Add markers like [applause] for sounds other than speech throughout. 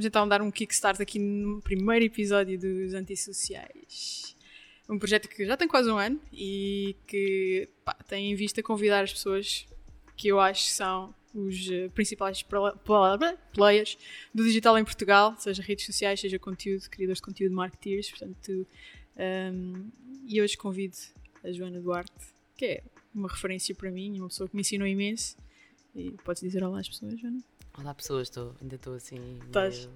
vamos então dar um kickstart aqui no primeiro episódio dos Antissociais. Um projeto que já tem quase um ano e que pá, tem em vista convidar as pessoas que eu acho que são os uh, principais players do digital em Portugal, seja redes sociais, seja conteúdo, criadores de conteúdo, marketeers. Portanto, um, e hoje convido a Joana Duarte, que é uma referência para mim, uma pessoa que me ensinou imenso. E podes dizer olá às pessoas, Joana? Olá pessoas, estou, ainda estou assim meio,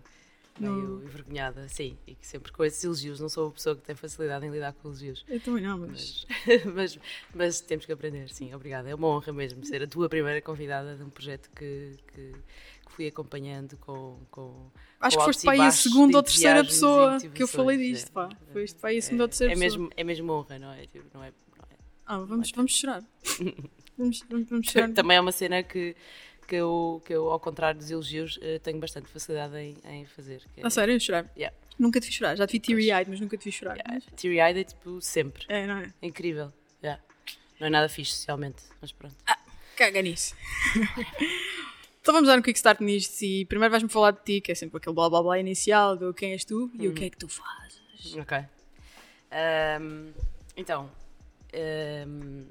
meio envergonhada, sim, e que sempre com esses elogios, não sou uma pessoa que tem facilidade em lidar com elogios. Eu também não, mas... Mas, [laughs] mas, mas temos que aprender, sim, obrigada. É uma honra mesmo ser a tua primeira convidada de um projeto que, que, que fui acompanhando com... com Acho com que foste para aí a segunda ou terceira pessoa que eu falei disto, é, pá. Foste para aí a segunda ou terceira é, pessoa. Mesmo, é mesmo honra, não é? Tipo, não é, não é ah, vamos, vamos chorar. vamos, vamos [laughs] chorar. Também é uma cena que que eu, que eu ao contrário dos elogios, eh, tenho bastante facilidade em, em fazer. É... A sério? Chorar? Yeah. Nunca te vi chorar. Já te vi teary-eyed, mas nunca te vi chorar. Yeah. Teary-eyed é tipo sempre. É, não é? é incrível. Yeah. Não é nada fixe socialmente, mas pronto. Ah, caga nisso. [laughs] então vamos dar um quick start nisto e primeiro vais-me falar de ti, que é sempre aquele blá blá blá inicial do quem és tu e o que é que tu fazes. Ok. Um, então, um,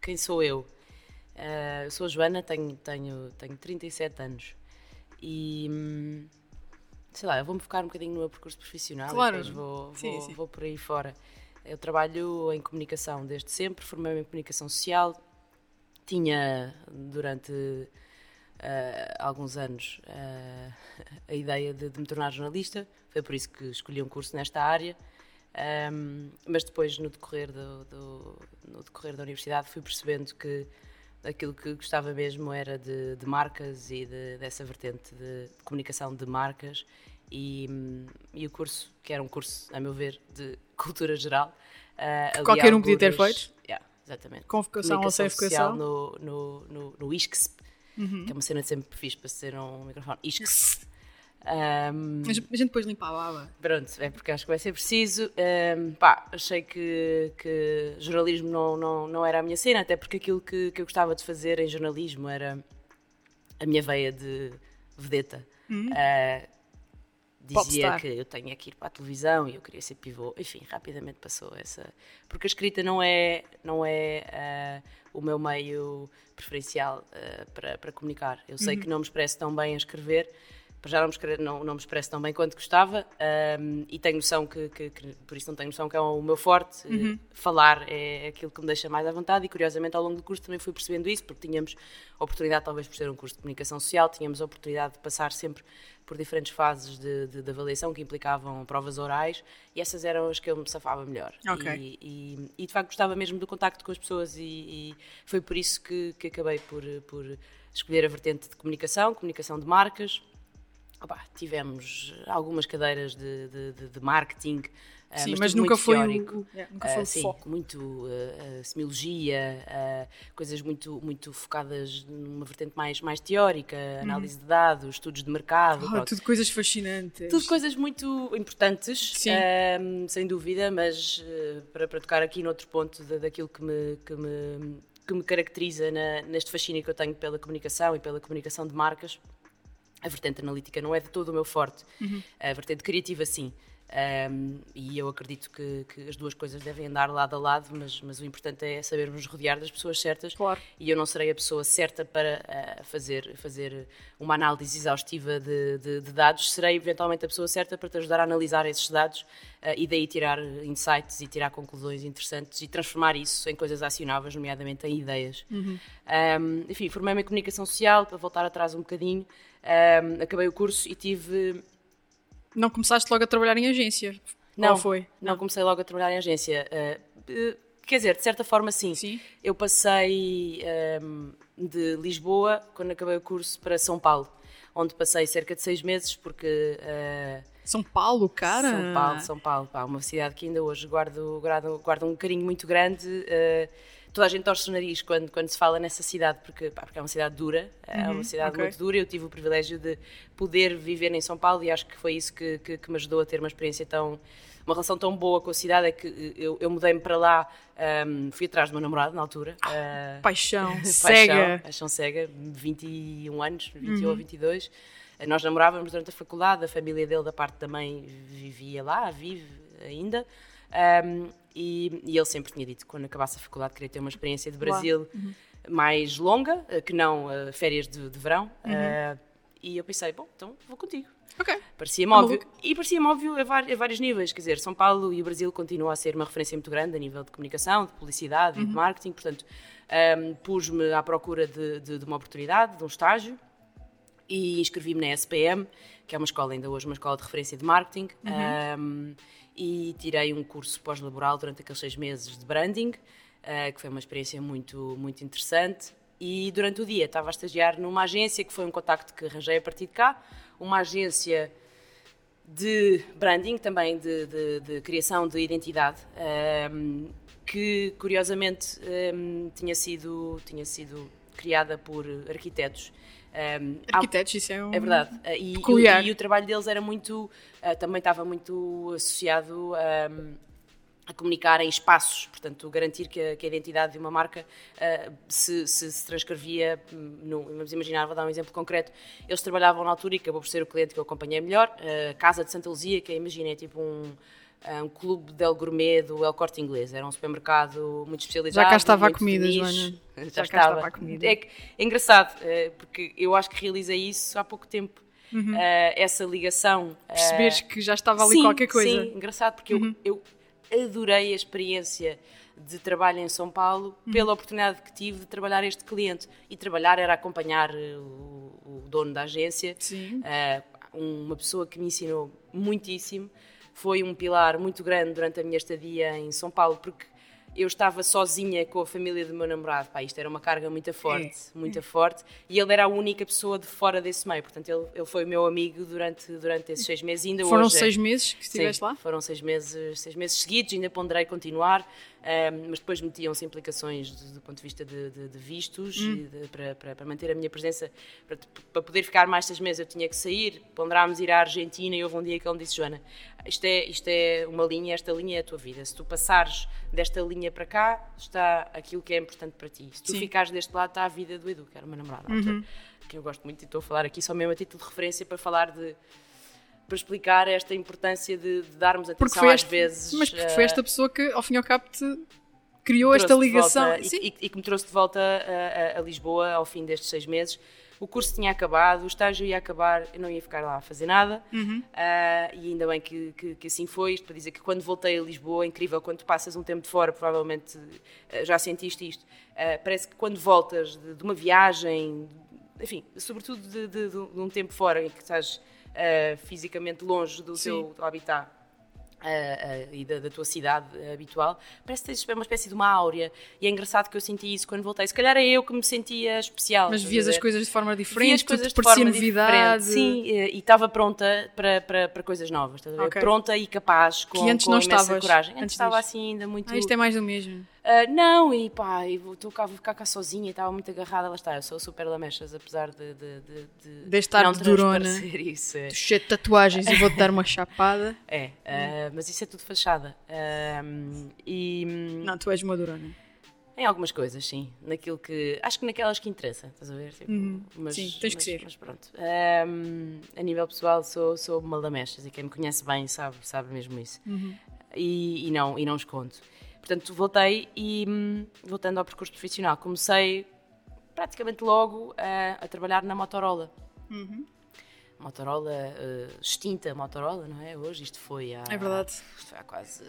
quem sou eu? Uh, eu sou a Joana, tenho, tenho, tenho 37 anos e hum, sei lá, eu vou-me focar um bocadinho no meu percurso profissional claro. e depois vou, sim, vou, sim. vou por aí fora. Eu trabalho em comunicação desde sempre, formei-me em comunicação social, tinha durante uh, alguns anos uh, a ideia de, de, me tornar jornalista, foi por isso que escolhi um curso nesta área. Um, mas depois, no decorrer, do, do, no decorrer da universidade, fui percebendo que aquilo que gostava mesmo era de, de marcas e de, dessa vertente de, comunicação de marcas e, e, o curso, que era um curso, a meu ver, de [laughs] cultura geral. Uh, qualquer um podia ter feito? Yeah, exatamente. Com vocação ou sem vocação? No, no, no, no ISCSP, uhum. que é uma cena que sempre fiz para ser um microfone. ISCSP. Um, a gente depois limpa a baba. Pronto, é porque acho que vai ser preciso. Um, pá, achei que, que jornalismo não, não, não era a minha cena, até porque aquilo que, que eu gostava de fazer em jornalismo era a minha veia de vedeta. Uhum. Uh, dizia que eu tinha que ir para a televisão e eu queria ser pivô. Enfim, rapidamente passou essa. Porque a escrita não é, não é uh, o meu meio preferencial uh, para, para comunicar. Eu sei uhum. que não me expresso tão bem a escrever para já não me, não, não me expresso tão bem quanto gostava um, e tenho noção que, que, que, por isso não tenho noção que é o meu forte, uhum. falar é aquilo que me deixa mais à vontade e curiosamente ao longo do curso também fui percebendo isso porque tínhamos oportunidade, talvez por ser um curso de comunicação social, tínhamos a oportunidade de passar sempre por diferentes fases de, de, de avaliação que implicavam provas orais e essas eram as que eu me safava melhor okay. e, e, e, de facto gostava mesmo do contacto com as pessoas e, e foi por isso que, que acabei por, por escolher a vertente de comunicação, comunicação de marcas Opa, tivemos algumas cadeiras de, de, de marketing, eh, sim, mas, mas nunca, foi o, é, nunca foi uh, o sim, foco. Muito uh, semiologia, uh, coisas muito, muito focadas numa vertente mais, mais teórica, uhum. análise de dados, estudos de mercado. Oh, tudo coisas fascinantes. Tudo coisas muito importantes, ehm, sem dúvida, mas para, para tocar aqui noutro ponto de, daquilo que me, que me, que me caracteriza na, neste fascínio que eu tenho pela comunicação e pela comunicação de marcas a vertente analítica não é de todo o meu forte. Uhum. A vertente criativa, sim. Um, e eu acredito que, que, as duas coisas devem andar lado a lado, mas, mas o importante é sabermos rodear das pessoas certas. Claro. E eu não serei a pessoa certa para uh, fazer, fazer uma análise exaustiva de, de, de, dados, serei eventualmente a pessoa certa para te ajudar a analisar esses dados uh, e daí tirar insights e tirar conclusões interessantes e transformar isso em coisas acionáveis, nomeadamente em ideias. Uhum. Um, enfim, formei-me em comunicação social, para voltar atrás um bocadinho, um, acabei o curso e tive não começaste logo a trabalhar em agência? Não, Ou foi? Não, comecei logo a trabalhar em agência. Uh, quer dizer, de certa forma, sim. sim. Eu passei um, de Lisboa, quando acabei o curso, para São Paulo, onde passei cerca de seis meses, porque. Uh, São Paulo, cara? São Paulo, São Paulo, pá, uma cidade que ainda hoje guardo, guardo, guardo um carinho muito grande. Uh, toda a gente torce o nariz quando, quando se fala nessa cidade, porque, pá, porque é uma cidade dura, é uhum, uma cidade okay. muito dura. Eu tive o privilégio de poder viver em São Paulo e acho que foi isso que, que, que me ajudou a ter uma experiência tão. uma relação tão boa com a cidade. É que eu, eu mudei-me para lá, um, fui atrás do meu namorado na altura. Uh, [laughs] paixão, cega. Paixão cega, 21 anos, 21 uhum. ou 22. Nós namorávamos durante a faculdade, a família dele, da parte da mãe, vivia lá, vive ainda. Um, e, e, ele sempre tinha dito que quando acabasse a faculdade queria ter uma experiência de Brasil uhum. mais longa, que não uh, férias de, de verão. Uhum. Uh, e eu pensei, bom, então vou contigo. Ok. Parecia-me óbvio. E parecia-me óbvio a, a, vários níveis. Quer dizer, São Paulo e o Brasil continuam a ser uma referência muito grande a nível de comunicação, de publicidade uhum. e de marketing. Portanto, um, pus-me à procura de, de, de, uma oportunidade, de um estágio. E inscrevi-me na SPM, que é uma escola, ainda hoje, uma escola de referência de marketing. Uhum. Um, e tirei um curso pós-laboral durante aqueles seis meses de branding, uh, que foi uma experiência muito, muito interessante. E durante o dia estava a estagiar numa agência, que foi um contacto que arranjei a partir de cá, uma agência de branding, também de, de, de criação de identidade, um, que curiosamente um, tinha, sido, tinha sido criada por arquitetos. Um, arquitetos, isso é um. É verdade. Uh, e, e, e, o trabalho deles era muito. Uh, também estava muito associado a a comunicar em espaços, portanto, garantir que a, que a identidade de uma marca uh, se, se, se, transcrevia, hum, no, vamos imaginar, vou dar um exemplo concreto, eles trabalhavam na altura e acabou por ser o cliente que eu acompanhei melhor, a Casa de Santa Luzia, que imagina, é tipo um, um clube del gourmet do El Corte Inglês, era um supermercado muito especializado. Já cá estava a comida, Joana. [laughs] Já, Já cá estava. a comida. É, é engraçado, uh, porque eu acho que realizei isso há pouco tempo. Uhum. essa ligação. Perceberes que já estava ali sim, qualquer coisa. Sim, engraçado, porque uhum. eu, eu adorei a experiência de trabalho em São Paulo uhum. pela oportunidade que tive de trabalhar este cliente. E trabalhar era acompanhar o, o dono da agência, uh, uma pessoa que me ensinou muitíssimo. Foi um pilar muito grande durante a minha estadia em São Paulo, porque eu estava sozinha com a família do meu namorado. Pá, isto era uma carga muito forte, é. muito é. forte. E ele era a única pessoa de fora desse meio. Portanto, ele, ele foi meu amigo durante, durante esses seis meses. ainda foram hoje, seis meses que estiveste sim, lá? Foram seis meses, seis meses seguidos. Ainda ponderei continuar. Um, mas depois metiam-se implicações do, do, ponto de vista de, de, de vistos hum. de, para, para, para, manter a minha presença. Para, para, poder ficar mais seis meses, eu tinha que sair. Ponderámos ir à Argentina e houve um dia que ele me disse: Joana, isto é, isto é uma linha, esta linha é a tua vida. Se tu passares desta linha para cá, está aquilo que é importante para ti. Se tu Sim. ficares deste lado, está a vida do Edu, que era o meu namorado, uhum. que eu gosto muito e estou a falar aqui só mesmo a título de referência para falar de para explicar esta importância de, de darmos atenção às este, vezes. Mas porque foi esta pessoa que, ao fim e ao cabo, te criou esta ligação. E, e, e, que me trouxe de volta a, a, a, Lisboa ao fim destes seis meses. O curso tinha acabado, o estágio ia acabar, eu não ia ficar lá a fazer nada. Uhum. Uh, e ainda bem que, que, que, assim foi. Isto para dizer que quando voltei a Lisboa, é incrível, quando passas um tempo de fora, provavelmente uh, já sentiste isto. Uh, parece que quando voltas de, de uma viagem, enfim, sobretudo de, de, de, um tempo fora, em que estás uh, fisicamente longe do Sim. teu habitat. Uh, uh, e da, da, tua cidade habitual, parece que tens uma espécie de uma áurea. E é engraçado que eu senti isso quando voltei. Se calhar é eu que me sentia especial. Mas vias as coisas de forma diferente, as coisas de forma novidade. Sim, e estava pronta para, para, para coisas novas. Okay. Pronta e capaz, com, que antes com não estavas. coragem. Antes, antes estava assim ainda muito. Ah, isto é mais do mesmo. Uh, não, e pá, estou cá, vou ficar cá sozinha e estava muito agarrada, lá está, eu sou super lamechas, apesar de, de, de, de, de estar não durona, [laughs] isso. É. cheio de tatuagens e vou-te dar uma chapada. [laughs] É, uh, mas isso é tudo fachada. Uh, e, não, tu és uma durona. Em algumas coisas, sim. Naquilo que. Acho que naquelas que interessa, estás a ver? Tipo, uhum. mas, sim, tens mas, que ser. Mas pronto. Um, a nível pessoal, sou, sou uma lamechas e quem me conhece bem sabe, sabe mesmo isso. Uhum. E, e, não, e não escondo. Portanto, voltei e, hum, voltando ao percurso profissional, comecei praticamente logo a, a trabalhar na Motorola. Uhum. Motorola, uh, extinta Motorola, não é? Hoje isto foi há, é verdade. foi há quase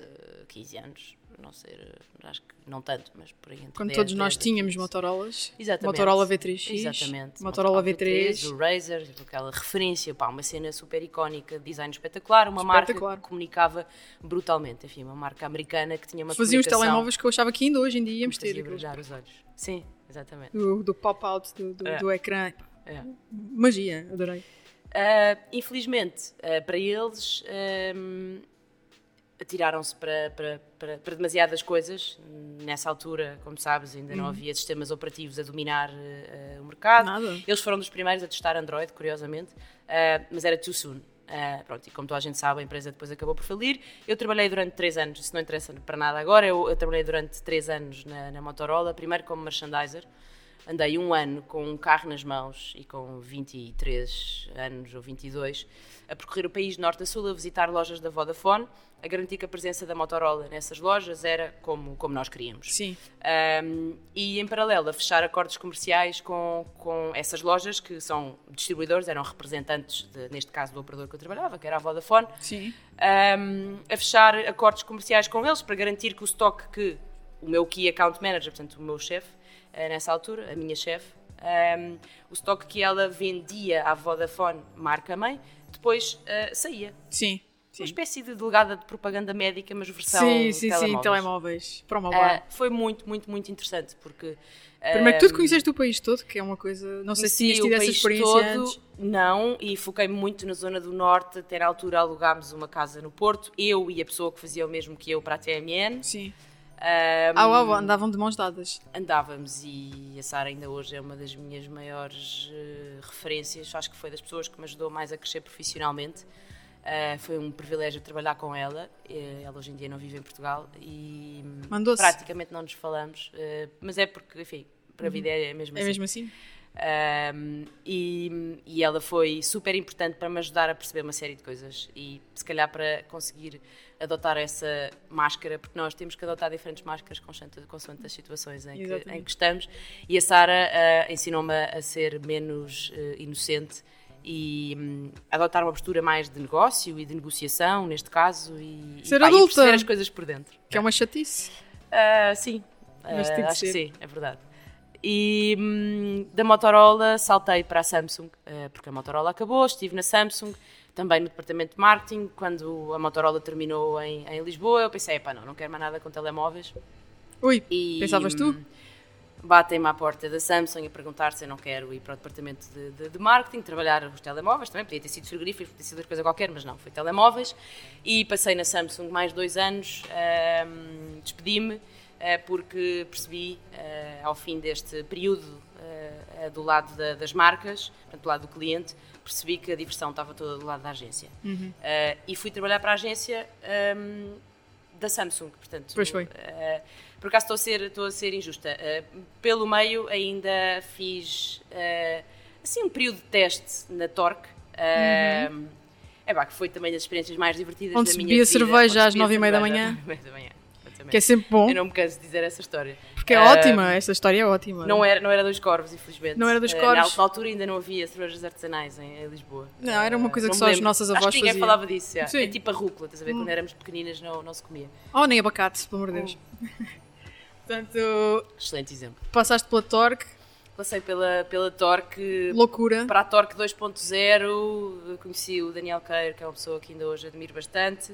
15 anos, não sei, acho que não tanto, mas por aí. Quando 10, todos 10, nós 10, tínhamos Motorolas. Exatamente. Motorola V3X. Exatamente. Motorola, Motorola V3. V3. O Razer, aquela referência, pá, uma cena super icónica, design espetacular, uma espetacular. marca que comunicava brutalmente, enfim, uma marca americana que tinha uma Faziam os telemóveis que eu achava que ainda hoje em dia íamos ter. brilhar os olhos. Sim, exatamente. Do, do pop-out do, do, é. do, ecrã. É. Magia, adorei. Uh, infelizmente, uh, para eles, um, atiraram-se para, para, para, para, demasiadas coisas. Nessa altura, como sabes, ainda não uhum. havia sistemas operativos a dominar uh, o mercado. Nada. Eles foram dos primeiros a testar Android, curiosamente, mas era too soon. Uh, pronto, e como toda a gente sabe, a empresa depois acabou por falir. Eu trabalhei durante três anos, isso não interessa para nada agora, eu, eu trabalhei durante três anos na, na, Motorola, primeiro como merchandiser, andei um ano com um carro nas mãos e com 23 anos ou 22 a percorrer o país de norte a sul a visitar lojas da Vodafone, a garantir que a presença da Motorola nessas lojas era como, como nós queríamos. Sim. Um, e em paralelo a fechar acordos comerciais com, com essas lojas que são distribuidores, eram representantes, de, neste caso, do operador que eu trabalhava, que era a Vodafone. Sim. Um, a fechar acordos comerciais com eles para garantir que o estoque que o meu Key Account Manager, portanto o meu chefe, nessa altura, a minha chefe, um, o estoque que ela vendia à Vodafone, marca-mãe, depois uh, saía. Sim. Uma espécie de delegada de propaganda médica, mas versão Sim, sim, telemóveis. sim, telemóveis. Para o mobile. Uh, foi muito, muito, muito interessante, porque... Primeiro que tudo um, conheceste o país todo, que é uma coisa. Não sei se tinhas tido essa experiência todo, antes. Não, e foquei muito na zona do norte. Até na altura alugámos uma casa no Porto, eu e a pessoa que fazia o mesmo que eu para a TMN. Sim. Um, Ah, uau, andavam de mãos dadas. andávamos e a Sara ainda hoje é uma das minhas maiores eh, referências. Acho que foi das pessoas que me ajudou mais a crescer profissionalmente. Eh, foi um privilégio trabalhar com ela. Eh, ela hoje em dia não vive em Portugal e praticamente não nos falamos. eh, mas é porque, enfim, para a vida é mesmo É assim. mesmo assim? Um, e, e ela foi super importante para me ajudar a perceber uma série de coisas e se calhar para conseguir adotar essa máscara, porque nós temos que adotar diferentes máscaras consoante, consoante as situações em que, em que estamos. E a Sara ah, ensinou-me a ser menos eh, inocente e hum, adotar uma postura mais de negócio e de negociação, neste caso, e, Ser e, pá, e adulta. perceber as coisas por dentro. Que é uma chatice. Ah, sim, Mas tem acho que ser. sim, é verdade. E hum, da Motorola saltei para a Samsung, porque a Motorola acabou, estive na Samsung, também no departamento de marketing. Quando a Motorola terminou em, em Lisboa, eu pensei, pá, não, não quero mais nada com telemóveis. Ui, E, pensavas tu? hum, Batem-me à porta da Samsung a perguntar se eu não quero ir para o departamento de, de- de marketing, trabalhar os telemóveis também, podia ter sido frigoríficos, podia ter sido outra coisa qualquer, mas não, foi telemóveis. E passei na Samsung mais dois anos, ahm, despedi-me, ah, porque percebi, ah, ao fim deste período ah, do lado da- das marcas, do lado do cliente, percebi que a diversão estava toda do lado da agência. Uhum. Ah, e fui trabalhar para a agência ahm, da Samsung, portanto. Pois foi. ah, por acaso estou a ser, estou a ser injusta. Ah, pelo meio ainda fiz assim um período de teste na Torque. ah, É pá, que foi também das experiências mais divertidas Uhum. Onde da minha vida. cerveja onde se às bebia cerveja manhã. às nove e meia da manhã. Que é sempre bom. Eu não me canso de dizer essa história. Porque é Ah, ótima, esta história é ótima. Não era, não era dos Corvos, infelizmente. Não era dos Ah, Corvos. Na altura ainda não havia cervejas artesanais em, em Lisboa. Não, era uma coisa Ah, que só as nossas Acho avós que ninguém faziam. falava disso. já. Sim. É tipo a rúcula, estás a ver? Quando éramos pequeninas não, não se comia. Oh, nem abacate, pelo amor de Deus. [laughs] Portanto, Excelente exemplo. passaste pela Torque, Passei pela, pela Torque loucura. para a Torque 2.0, conheci o Daniel Queiro, que é uma pessoa que ainda hoje admiro bastante.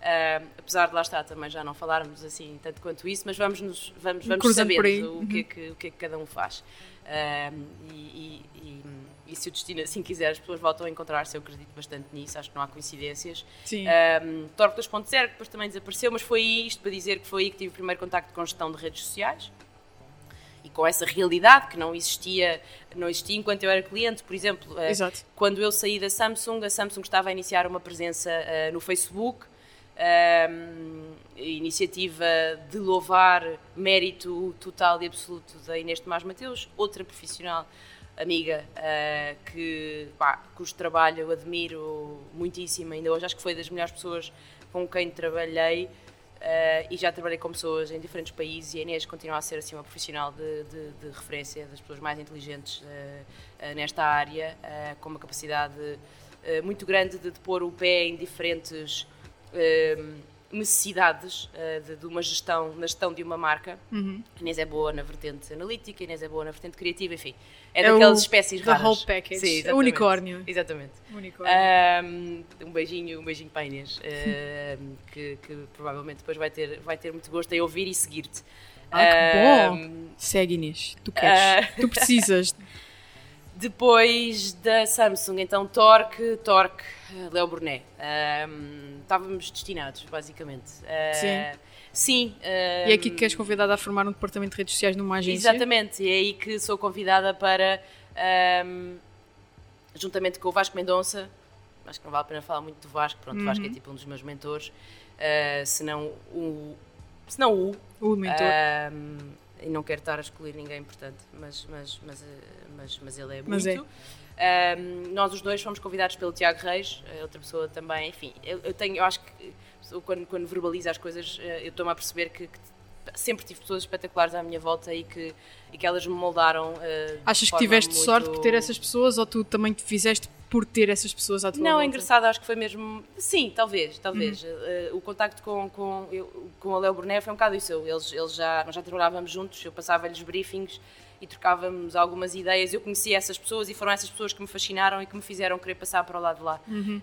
Ah, apesar de lá estar também já não falarmos assim tanto quanto isso, mas vamos, nos, vamos, vamos sabendo o que, é que, o que é que cada um faz. E, e- e- e se o destino assim quiser, as pessoas voltam a encontrar-se, eu acredito bastante nisso, acho que não há coincidências. Sim. Um, Torque 2.0, que depois também desapareceu, mas foi isto para dizer que foi aí que tive o primeiro contacto com gestão de redes sociais e com essa realidade que não existia, não existia enquanto eu era cliente. Por exemplo, eh, Exato. quando eu saí da Samsung, a Samsung estava a iniciar uma presença eh, no Facebook, um, iniciativa de louvar mérito total e absoluto da Inês Tomás Mateus, outra profissional amiga eh, que, pá, cujo trabalho eu admiro muitíssimo, ainda hoje acho que foi das melhores pessoas com quem trabalhei eh, e já trabalhei com pessoas em diferentes países e a Inês continua a ser assim uma profissional de, de- de referência das pessoas mais inteligentes eh, nesta área, com uma capacidade muito grande de, de pôr o pé em diferentes necessidades eh, de, de uma gestão, na gestão de uma marca. Uhum. Inês é boa na vertente analítica, Inês é boa na vertente criativa, enfim. É, É daquelas o- espécies the raras. whole package. Sim, É o exatamente. unicórnio. Exatamente. Unicórnio. Um beijinho, um beijinho para a Inês, [laughs] que, que provavelmente depois vai ter, vai ter muito gosto em ouvir e seguir-te. Ah, que bom. Segue Inês. Tu queres. ah. Tu precisas. [laughs] Depois da Samsung, então Torque, Torque, eh, Léo Burnet. Ahm, estávamos destinados, basicamente. Ah, Sim. Sim. E é aqui que queres convidada a formar um departamento de redes sociais numa agência. Exatamente, e é aí que sou convidada para, ahm, juntamente com o Vasco Mendonça, acho que não vale a pena falar muito do Vasco, pronto, o Vasco Uhum. é tipo um dos meus mentores, ah, se não o, se não o, O mentor. ahm, e não quero estar a excluir ninguém, portanto, mas, mas, mas, mas, mas ele é Mas muito. Um, nós os dois fomos convidados pelo Tiago Reis, eh, outra pessoa também, enfim, eu, eu tenho, eu acho que quando, quando verbalizo as coisas, eh, eu estou-me a perceber que, que sempre tive pessoas espetaculares à minha volta e que, e que elas me moldaram. uh, Achas que tiveste muito- sorte por ter essas pessoas ou tu também te fizeste por ter essas pessoas à tua Não, volta? é engraçado, acho que foi mesmo. Sim, talvez, talvez. Uhum. Eh, o contacto com, com, eu, com o Léo Burné foi um bocado isso. Eu- Eles, eles já, nós já trabalhávamos juntos, eu passava-lhes briefings e trocávamos algumas ideias. Eu conhecia essas pessoas e foram essas pessoas que me fascinaram e que me fizeram querer passar para o lado de lá. Uhum.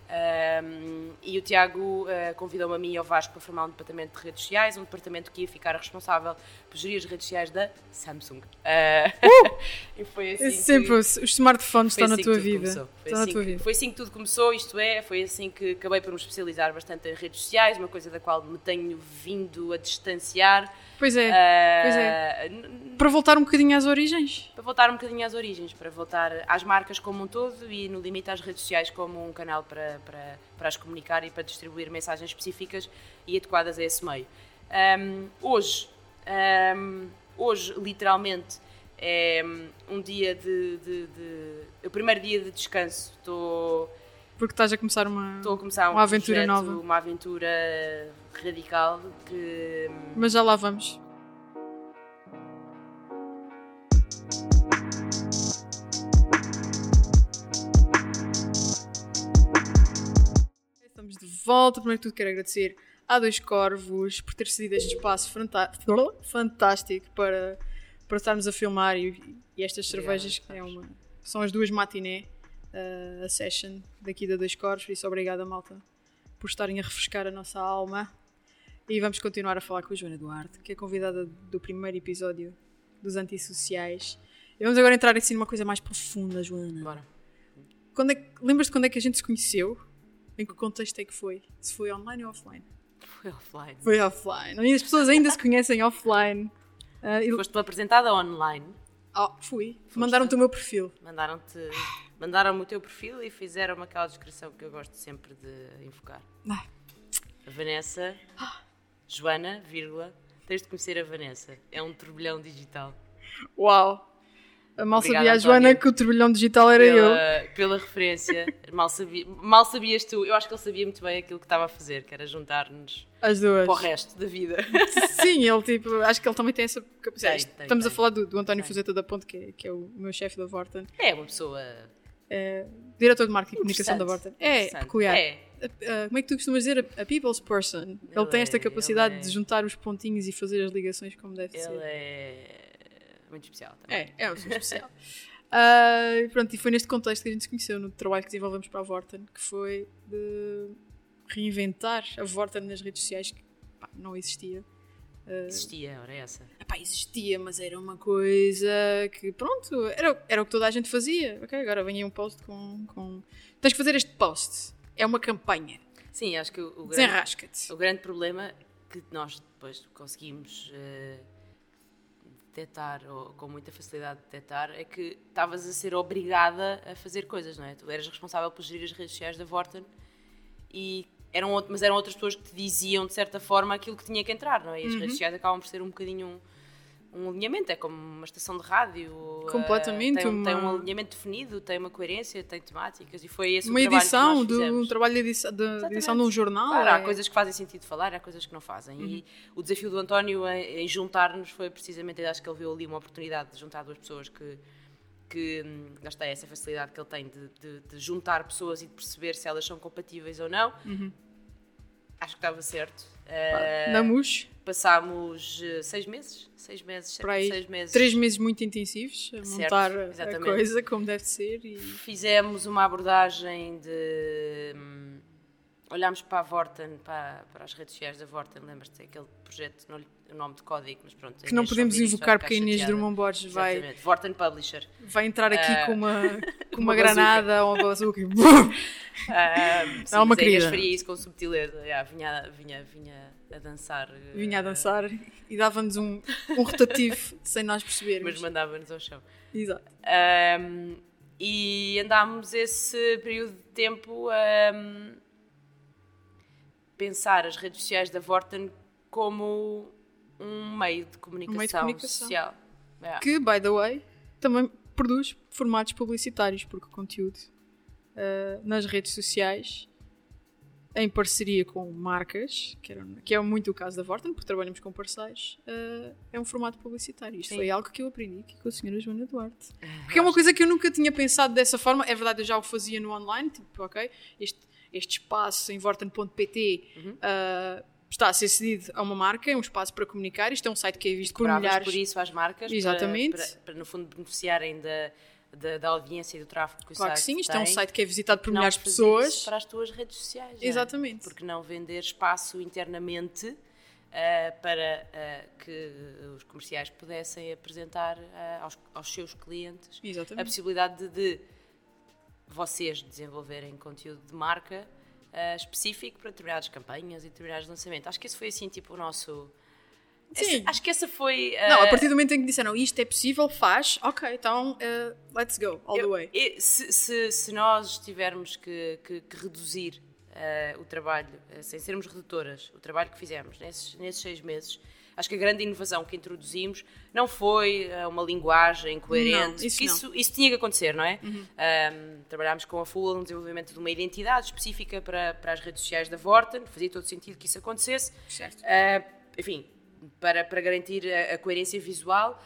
Um, e o Tiago uh, convidou-me a mim e ao Vasco para formar um departamento de redes sociais, um departamento que ia ficar responsável por gerir as redes sociais da Samsung. Uh, [laughs] e foi assim. É que- sempre, os os smartphones estão na assim que tua vida. começou. Foi Estão na assim tua que- vida. Foi assim que tudo começou, isto é, foi assim que acabei por me especializar bastante em redes sociais, uma coisa da qual me tenho vindo a distanciar. Pois é, Ah, pois é. n- Para voltar um bocadinho às origens. Para voltar um bocadinho às origens, para voltar às marcas como um todo e, no limite, às redes sociais como um canal para, para, para as comunicar e para distribuir mensagens específicas e adequadas a esse meio. Ahm, hoje, ahm, hoje, literalmente, é um dia de, de- de- o primeiro dia de descanso. Estou Porque estás a começar uma. estou a começar um Uma aventura projeto, nova. uma aventura radical que Mas já lá vamos. Estamos de volta. Primeiro de tudo, quero agradecer a Dois Corvos por ter cedido este espaço fantástico para, para estarmos a filmar e, e estas cervejas que é uma, são as duas matiné, uh, a session daqui da Dois Corvos. Por isso, obrigada, malta, por estarem a refrescar a nossa alma. E vamos continuar a falar com a Joana Duarte, que é convidada do primeiro episódio dos Antissociais. E vamos agora entrar assim numa coisa mais profunda, Joana. Bora. Quando é que- Lembras-te quando é que a gente se conheceu? Em que contexto é que foi? Se foi online ou offline? Foi offline. Foi offline. E as pessoas ainda se conhecem offline. Ah, e- Foste-me apresentada online. Oh, fui. Mandaram-te o meu perfil. Mandaram-te, mandaram-me o teu perfil e fizeram-me aquela descrição que eu gosto sempre de invocar. A Vanessa, Joana, vírgula, tens de conhecer a Vanessa. É um turbilhão digital. uau! Mal Obrigada, sabia a Joana António. que o turbilhão digital era eu. Pela, pela referência, mal, sabia, mal sabias tu. Eu acho que ele sabia muito bem aquilo que estava a fazer, que era juntar-nos As duas. para o resto da vida. [laughs] Sim, ele tipo, acho que ele também tem essa capacidade. Tem, tem, Estamos a falar do, do António Tem. Fuzeta da Ponte, que é, que é o meu chefe da Vorten, É uma pessoa. É, diretor de marketing e comunicação da Vorten. É peculiar. É. Ah, como é que tu costumas dizer? A, a people's person. Ele, Ele tem esta é- capacidade ele é- de juntar os pontinhos e fazer as ligações como deve Ele ser. é muito especial também. É, é pessoa especial. [laughs] E pronto, e foi neste contexto que a gente se conheceu, no trabalho que desenvolvemos para a Vorten, que foi de reinventar a Vorten nas redes sociais, que pá, não existia. Existia, ora é essa. Epá, existia, mas era uma coisa que, pronto, era, era o que toda a gente fazia. Ok, agora vem aí um post com, com. Tens que fazer este post. É uma campanha. Sim, acho que o, o Desenrasca-te. o grande problema que nós depois conseguimos eh, detectar, ou com muita facilidade detectar, é que estavas a ser obrigada a fazer coisas, não é? Tu eras responsável por gerir as redes sociais da Vorten e eram, out- mas eram outras pessoas que te diziam, de certa forma, aquilo que tinha que entrar, não é? E as redes sociais acabam por ser um bocadinho um, um alinhamento, é como uma estação de rádio. eh, Completamente, tem, um- tem um uma- alinhamento definido, tem uma coerência, tem temáticas e foi esse Uma o trabalho edição, que nós de, um trabalho de edição de, edição de um jornal. Claro, há é- coisas que fazem sentido falar, há coisas que não fazem. E Uhum. o desafio do António em, em juntar-nos foi precisamente, acho que ele viu ali uma oportunidade de juntar duas pessoas que, que hum, lá está, essa facilidade que ele tem de, de- de juntar pessoas e de perceber se elas são compatíveis ou não. Uhum. Acho que estava certo. Damos passámos eh, seis meses, seis meses, aí seis meses. três meses muito intensivos a Certo, montar a- a exatamente. coisa como deve ser. E... Fizemos uma abordagem de. hum, olhámos para a Vorten, para, para as redes sociais da Vorten, lembras-te daquele projeto, não lhe- o nome de código, mas pronto. Que não podemos invocar porque a Inês Drummond Borges vai, Exatamente, Vorten Publisher. vai entrar aqui Ah, com uma, [laughs] com uma uma granada ou uma bazuca. [laughs] sim, É uma mas a Inês querida. faria isso com subtileza, yeah, vinha, vinha, vinha a dançar. eh, Vinha a dançar e dava-nos um, um rotativo [laughs] sem nós percebermos. Mas mandava-nos ao chão. Exato. Um, e andámos esse período de tempo a um, pensar as redes sociais da Vorten como um meio de comunicação, Um meio de comunicação. social. Yeah. Que, by the way, também produz formatos publicitários, porque o conteúdo uh, nas redes sociais, em parceria com marcas, que, era, que é muito o caso da Vorten, porque trabalhamos com parceiros, uh, é um formato publicitário. Isto Sim. foi algo que eu aprendi aqui com a senhora Joana Duarte. Porque é uma coisa que eu nunca tinha pensado dessa forma. É verdade, eu já o fazia no online, tipo, ok, este, este espaço em vorten.pt Uhum. uh, está a ser cedido a uma marca, é um espaço para comunicar. Isto é um site que é visto por milhares. por isso às marcas para- Exatamente. Para, para, no fundo beneficiarem da, da, da audiência e do tráfego que o Claro que site sim, isto é um tem. site que é visitado por Não milhares de pessoas. para as tuas redes sociais. já. Exatamente. Porque não vender espaço internamente ah, para ah, que os comerciais pudessem apresentar ah, aos, aos seus clientes a Exatamente. possibilidade de, de vocês desenvolverem conteúdo de marca ah, específico para determinadas campanhas e determinados lançamentos. Acho que esse foi assim tipo o nosso. Sim. Essa- acho que essa foi. Não, a partir do momento em que disseram isto é possível, faz, ok, então uh, let's go, all the Eu- way. eu- se, se- se nós tivermos que, que- que reduzir eh, o trabalho, eh, sem sermos redutoras, o trabalho que fizemos nesses, nesses seis meses, acho que a grande inovação que introduzimos não foi eh, uma linguagem coerente, Não, isso. Uhum. isso, isso tinha que acontecer, não é? Ahm, trabalhámos com a Full no desenvolvimento de uma identidade específica para, para as redes sociais da Vorten, fazia todo sentido que isso acontecesse. Certo. Uh, enfim, para, para garantir a, a coerência visual,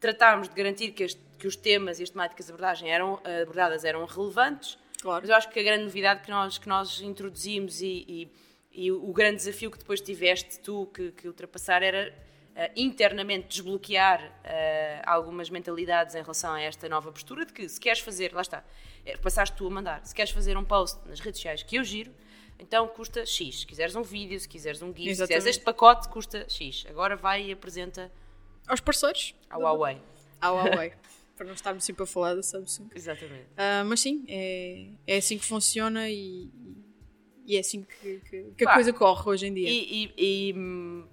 tratámos de garantir que, este- que os temas e as temáticas de abordagem eram, abordadas eram relevantes, Claro. mas eu acho que a grande novidade que nós, que nós introduzimos e, e- e o grande desafio que depois tiveste tu que, que ultrapassar era uh, internamente desbloquear uh, algumas mentalidades em relação a esta nova postura de que se queres fazer, lá está, é, passaste tu a mandar, se queres fazer um post nas redes sociais que eu giro, então custa X. Se quiseres um vídeo, se quiseres um GIF, se quiseres este pacote, custa X. Agora vai e apresenta Aos parceiros, ao Huawei. à [laughs] Huawei, para não estarmos sempre a falar da Samsung. Exatamente. Ah, mas sim, é, é assim que funciona e, e é assim que, que- que a coisa corre hoje em dia. E, e- e, hum,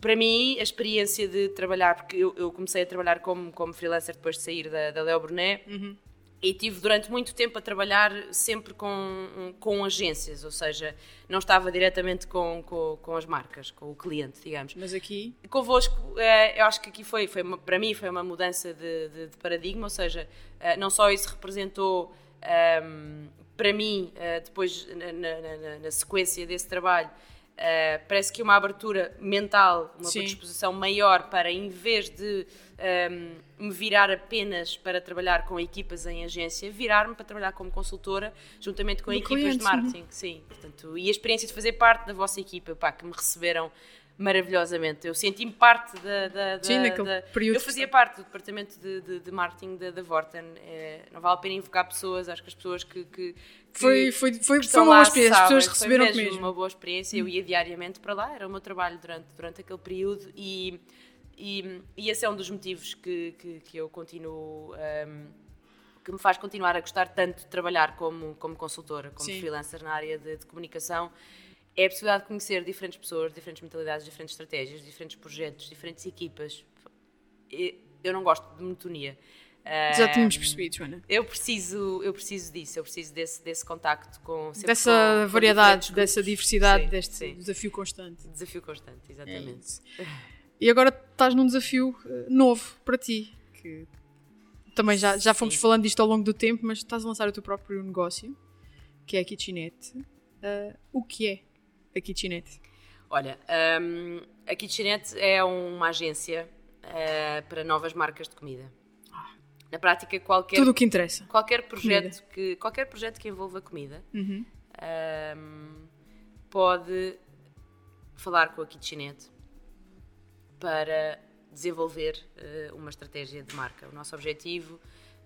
para mim, a experiência de trabalhar, porque eu, eu comecei a trabalhar como, como freelancer depois de sair da, da Leo Brunet Uhum. e tive durante muito tempo a trabalhar sempre com, com agências, ou seja, não estava diretamente com, com, com as marcas, com o cliente, digamos. Mas aqui, Convosco, eh, eu acho que aqui foi, foi uma- para mim, foi uma mudança de, de- de paradigma, ou seja, eh, não só isso representou ehm, para mim, eh, depois na, na- na- na sequência desse trabalho, eh, parece que uma abertura mental, uma Sim. predisposição maior para, em vez de ehm, me virar apenas para trabalhar com equipas em agência, virar-me para trabalhar como consultora, juntamente com equipas de marketing. Sim, portanto, e a experiência de fazer parte da vossa equipa, pá, que me receberam maravilhosamente. Eu senti-me parte da. da, da Sim, naquele da- período Eu fazia parte do departamento de, de, de marketing da, da Vorten. É, não vale a pena invocar pessoas, acho que as pessoas que. que, que foi, foi, foi, que foi uma boa experiência, as sabem, pessoas foi receberam mesmo mesmo. uma boa experiência. Eu ia diariamente para lá, era o meu trabalho durante, durante aquele período e, e, e esse é um dos motivos que, que, que eu continuo. hum, que me faz continuar a gostar tanto de trabalhar como, como consultora, como Sim. freelancer na área de, de comunicação, é a possibilidade de conhecer diferentes pessoas, diferentes mentalidades, diferentes estratégias, diferentes projetos, diferentes equipas. Eu não gosto de monotonia. Já tínhamos percebido, Joana. eu preciso, eu preciso disso, eu preciso desse, desse contacto com Dessa com- com variedade, diferentes dessa diversidade, Sim, deste sim. desafio constante. desafio constante, É exatamente. isso. E agora estás num desafio eh, novo para ti. Que também já, já fomos Sim. falando disto ao longo do tempo, mas estás a lançar o teu próprio negócio, que é a Kitchenette. Eh, o que é a Kitchenette? Olha, hum, a Kitchenette é uma agência eh, para novas marcas de comida. Na prática, qualquer, Tudo o que interessa. qualquer, projeto que, qualquer projeto que envolva comida Uhum. hum, pode falar com a Kitchenette para desenvolver eh, uma estratégia de marca. O nosso objetivo,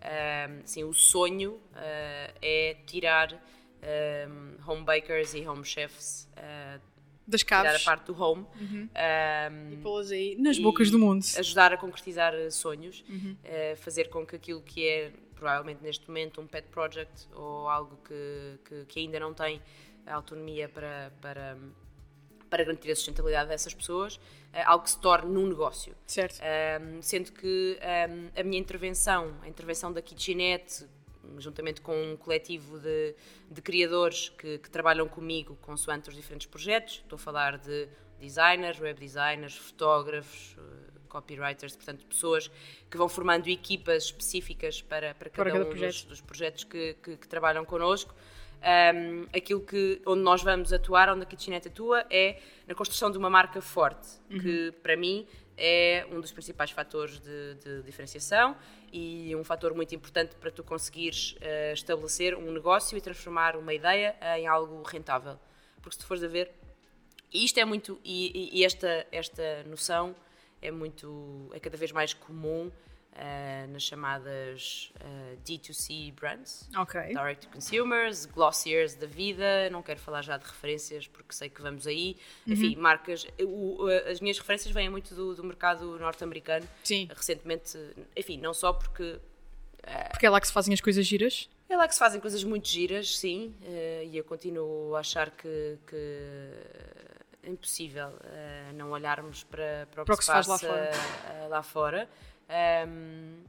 hum, sim, o sonho eh, é tirar hum, home bakers e home chefs, eh, Das tirar a parte do home, Uhum. hum, E pô-las aí nas bocas do mundo. ajudar a concretizar eh, sonhos, Uhum. eh, fazer com que aquilo que é provavelmente neste momento um pet project ou algo que, que, que ainda não tem a autonomia para, para, para garantir a sustentabilidade dessas pessoas, eh, algo que se torne num negócio. Certo. Um, sendo que um, a minha intervenção, a intervenção da Kitchenette, juntamente com um coletivo de, de criadores que, que trabalham comigo consoante os diferentes projetos, estou a falar de designers, web designers, fotógrafos, uh, copywriters, portanto, pessoas que vão formando equipas específicas para, para cada, para cada um projeto. Dos, dos, projetos que, que, que trabalham connosco. Um, aquilo que, onde nós vamos atuar, onde a Kitchenette atua, é na construção de uma marca forte, uhum. que para mim é um dos principais fatores de, de, diferenciação e um fator muito importante para tu conseguires uh, estabelecer um negócio e transformar uma ideia em algo rentável. Porque se tu fores a ver, isto é muito, e, e esta, esta noção é muito, é cada vez mais comum uh, nas chamadas uh, D2C brands, okay. Direct to Consumers, Glossiers da vida, não quero falar já de referências porque sei que vamos aí, uhum. enfim, marcas, o, as minhas referências vêm muito do, do mercado norte-americano, Sim. recentemente, enfim, não só porque... Uh, porque é lá que se fazem as coisas giras? É lá que se fazem coisas muito giras, sim, e eu continuo a achar que, que é impossível não olharmos para, para o que, para se, passa lá fora. Lá fora. Um,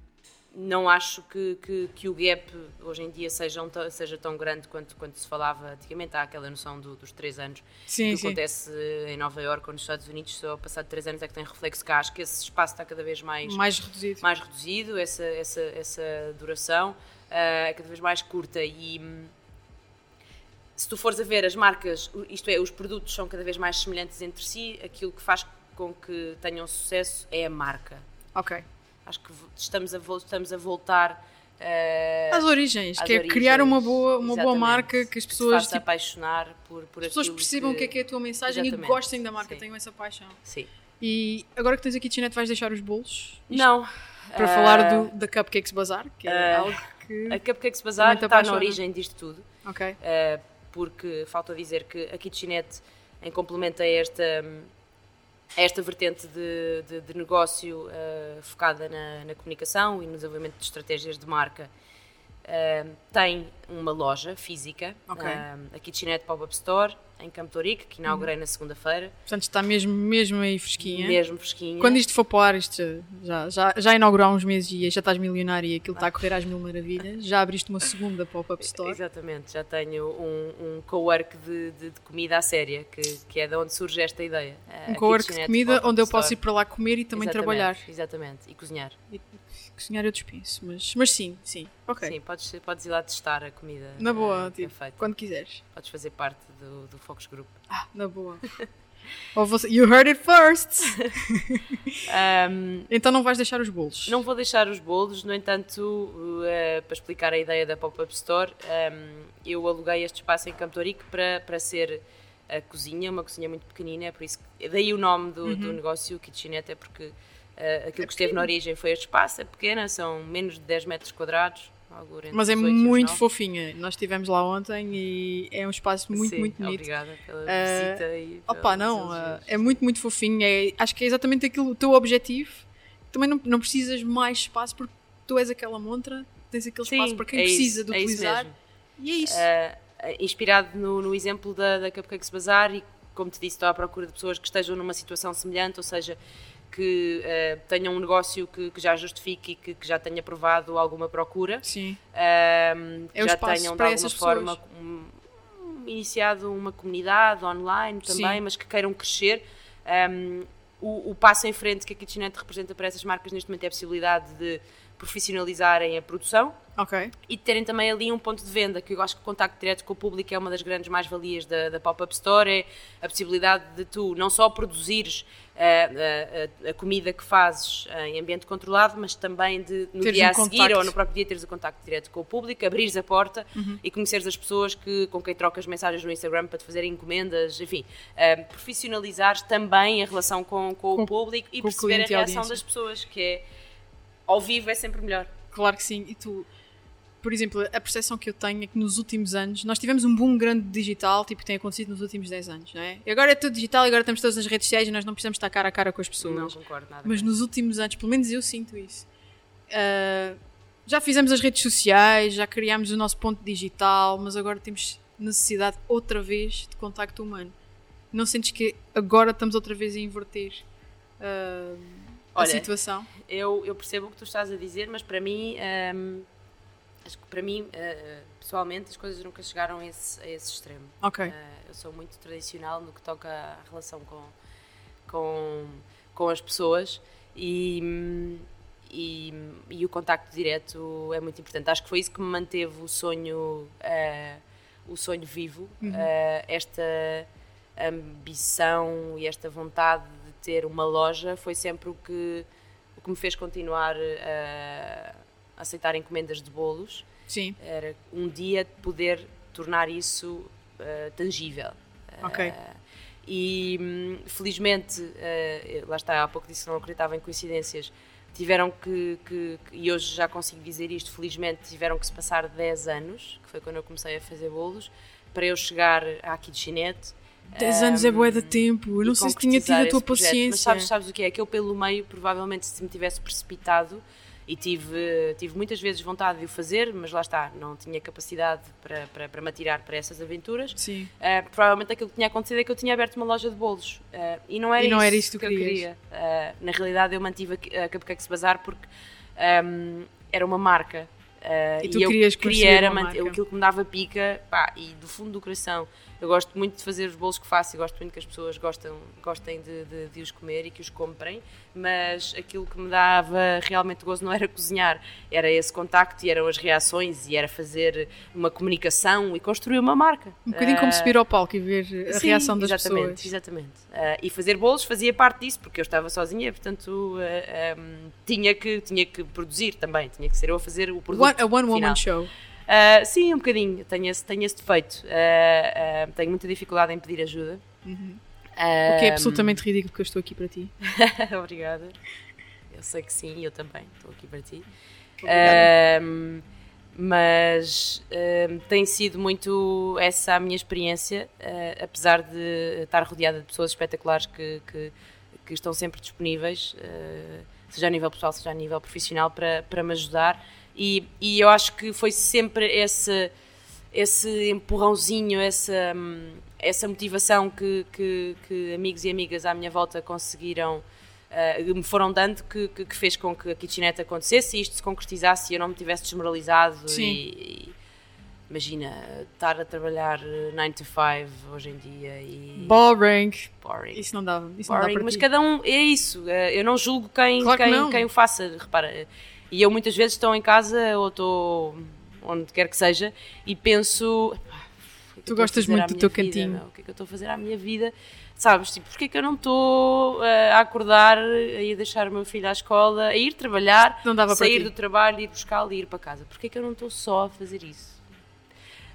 não acho que, que, que, o gap hoje em dia seja, um, seja tão grande quanto, quanto se falava antigamente. Há aquela noção do, dos três anos sim, que sim. acontece em Nova Iorque ou nos Estados Unidos, só de três anos é que tem reflexo cá. Acho que esse espaço está cada vez mais, mais reduzido, mais reduzido essa, essa, essa duração uh, é cada vez mais curta. E se tu fores a ver as marcas, isto é, os produtos são cada vez mais semelhantes entre si, aquilo que faz com que tenham sucesso é a marca. Ok. Acho que estamos a, estamos a voltar uh, às origens, às que é origens, criar uma boa, uma boa marca que as pessoas que tipo, apaixonar por, por as pessoas percebam o que é que é a tua mensagem exatamente. e gostem da marca, Sim. tenham essa paixão. Sim. E agora que tens aqui Tinete, vais deixar os bolos? Isto não. Para uh, falar do, da Cupcakes Bazar, que é uh, algo que. A Cupcakes Bazar está na origem disto tudo. Ok. porque falta dizer que a Kitchenette, em complemento a esta esta vertente de, de, de negócio uh, focada na, na, comunicação e no desenvolvimento de estratégias de marca uh, tem uma loja física, okay. uh, a Kitchenette Pop-Up Store, em Campo Torico, que inaugurei uhum. na segunda-feira. Portanto, está mesmo, mesmo aí fresquinha. Mesmo fresquinha. Quando isto for para o ar, isto já, já, já inaugurou há uns meses e já estás milionária e aquilo ah. está a correr às mil maravilhas. Já abriste uma segunda pop-up store. Exatamente, já tenho um, um co-work de, de, de, comida à séria, que, que é de onde surge esta ideia. Um co-work de comida onde eu posso ir para lá comer e também exatamente, trabalhar. Exatamente, e cozinhar. E, cozinhar eu dispenso, mas, mas sim, sim, ok. Sim, podes, podes ir lá testar a comida. Na boa, uh, tipo, é quando quiseres. Podes fazer parte do, do Focus Group. Ah, na boa. [laughs] Ou você, you heard it first! [laughs] um, então não vais deixar os bolos? Não vou deixar os bolos, no entanto, uh, para explicar a ideia da Pop-Up Store, um, eu aluguei este espaço em Campo para, para ser a cozinha, uma cozinha muito pequenina, é por isso que, daí o nome do, uhum. do negócio, Kitchenette, é porque uh, aquilo é que esteve na origem foi este espaço, é pequena, são menos de 10 metros quadrados, mas é muito fofinha. Nós estivemos lá ontem e é um espaço muito, Sim, muito bonito. Obrigada pela uh, visita e Opa, não, uh, é muito, muito fofinho. É, acho que é exatamente aquilo o teu objetivo. Também não, não precisas mais espaço porque tu és aquela montra, tens aquele espaço Sim, para quem é precisa isso, de é utilizar. e é isso. Uh, inspirado no, no exemplo da, da Cupcakes Bazar e como te disse, estou à procura de pessoas que estejam numa situação semelhante, ou seja, que uh, tenham um negócio que, que já justifique e que, que, já tenha provado alguma procura. Sim. Uh, é já tenham de alguma forma um, iniciado uma comunidade online também, Sim. mas que queiram crescer. Um, o, o, passo em frente que a Kitchenette representa para essas marcas neste momento é a possibilidade de profissionalizarem a produção okay. e terem também ali um ponto de venda, que eu acho que o contacto direto com o público é uma das grandes mais-valias da, da Pop-Up Store, é a possibilidade de tu não só produzires a, a, a, comida que fazes em ambiente controlado, mas também de no teres dia um a seguir contacto. ou no próprio dia teres o contacto direto com o público, abrires a porta uhum. e conheceres as pessoas que, com quem trocas mensagens no Instagram para te fazer encomendas, enfim, uh, profissionalizares também a relação com, com, com o público e perceber a reação das pessoas, que é ao vivo é sempre melhor. Claro que sim, e tu por exemplo, a percepção que eu tenho é que nos últimos anos nós tivemos um boom grande digital, tipo, que tem acontecido nos últimos 10 anos, não é? E agora é tudo digital, agora estamos todas nas redes sociais e nós não precisamos estar cara a cara com as pessoas. Não concordo nada. Mas nos últimos anos, pelo menos eu sinto isso. Uh, já fizemos as redes sociais, já criámos o nosso ponto digital, mas agora temos necessidade outra vez de contacto humano. Não sentes que agora estamos outra vez a inverter uh, a situação? Eu, eu percebo o que tu estás a dizer, mas para mim. Um Acho que para mim, uh, pessoalmente, as coisas nunca chegaram a esse, a esse extremo. Ok. Uh, eu sou muito tradicional no que toca à relação com, com, com as pessoas e, e, e, o contacto direto é muito importante. Acho que foi isso que me manteve o sonho, uh, o sonho vivo, Uhum. esta ambição e esta vontade de ter uma loja foi sempre o que, o que me fez continuar a aceitar encomendas de bolos. Sim. Era um dia poder tornar isso uh, tangível. Ok. Uh, e hum, felizmente, uh, lá está, há pouco disse que não acreditava em coincidências, tiveram que, que, que, e hoje já consigo dizer isto, felizmente tiveram que se passar 10 anos, que foi quando eu comecei a fazer bolos, para eu chegar à kitchenette 10 anos é bué de tempo. Eu não sei se tinha tido a tua projeto. paciência. Mas sabes, sabes o que é? Que eu, pelo meio, provavelmente, se me tivesse precipitado e tive, tive muitas vezes vontade de o fazer, mas lá está, não tinha capacidade para, para, para me atirar para essas aventuras. Sim. Uh, provavelmente aquilo que tinha acontecido é que eu tinha aberto uma loja de bolos uh, e não era, e não isso, era isso que, eu queria. Uh, na realidade, eu mantive a Cupcakes Bazar porque um, era uma marca. e tu e eu querias queria era manter, aquilo que me dava pica pá, e do fundo do coração eu gosto muito de fazer os bolos que faço e gosto muito que as pessoas gostam, gostem de, de, de, os comer e que os comprem, mas aquilo que me dava realmente gozo não era cozinhar, era esse contacto e eram as reações e era fazer uma comunicação e construir uma marca. Um bocadinho uh, como subir ao palco e ver a sim, reação das exatamente, pessoas. Exatamente, uh, e fazer bolos fazia parte disso, porque eu estava sozinha, portanto uh, um, tinha, que, tinha que produzir também, tinha que ser eu a fazer o produto one, A one-woman show. Uh, sim, um bocadinho, tenho esse, tenho esse defeito. Uh, uh, tenho muita dificuldade em pedir ajuda. Uhum. o que é absolutamente ridículo porque eu estou aqui para ti. [laughs] Obrigada. Eu sei que sim, eu também estou aqui para ti. mas tem sido muito essa a minha experiência, apesar de estar rodeada de pessoas espetaculares que, que, que estão sempre disponíveis, seja a nível pessoal, seja a nível profissional, para, para me ajudar. E, e eu acho que foi sempre esse, esse empurrãozinho, essa, essa motivação que, que, que amigos e amigas à minha volta conseguiram, uh, me foram dando, que, que, fez com que a kitchenette acontecesse e isto se concretizasse e eu não me tivesse desmoralizado. Sim. E, imagina, estar a trabalhar 9 to 5 hoje em dia e... Boring. Boring. Isso não dava. Isso Boring, não dá mas ti. cada um, é isso. Eu não julgo quem, Claro que quem, quem o faça. Repara, e eu muitas vezes estou em casa ou estou onde quer que seja e penso. Que é Tu gostas muito do teu vida, cantinho. Meu? O que é que eu estou a fazer à minha vida? Sabes, tipo, porque é que eu não estou uh, a acordar, a ir deixar o meu filho à escola, a ir trabalhar, sair do trabalho, ir buscá-lo e ir para casa? Porque é que eu não estou só a fazer isso?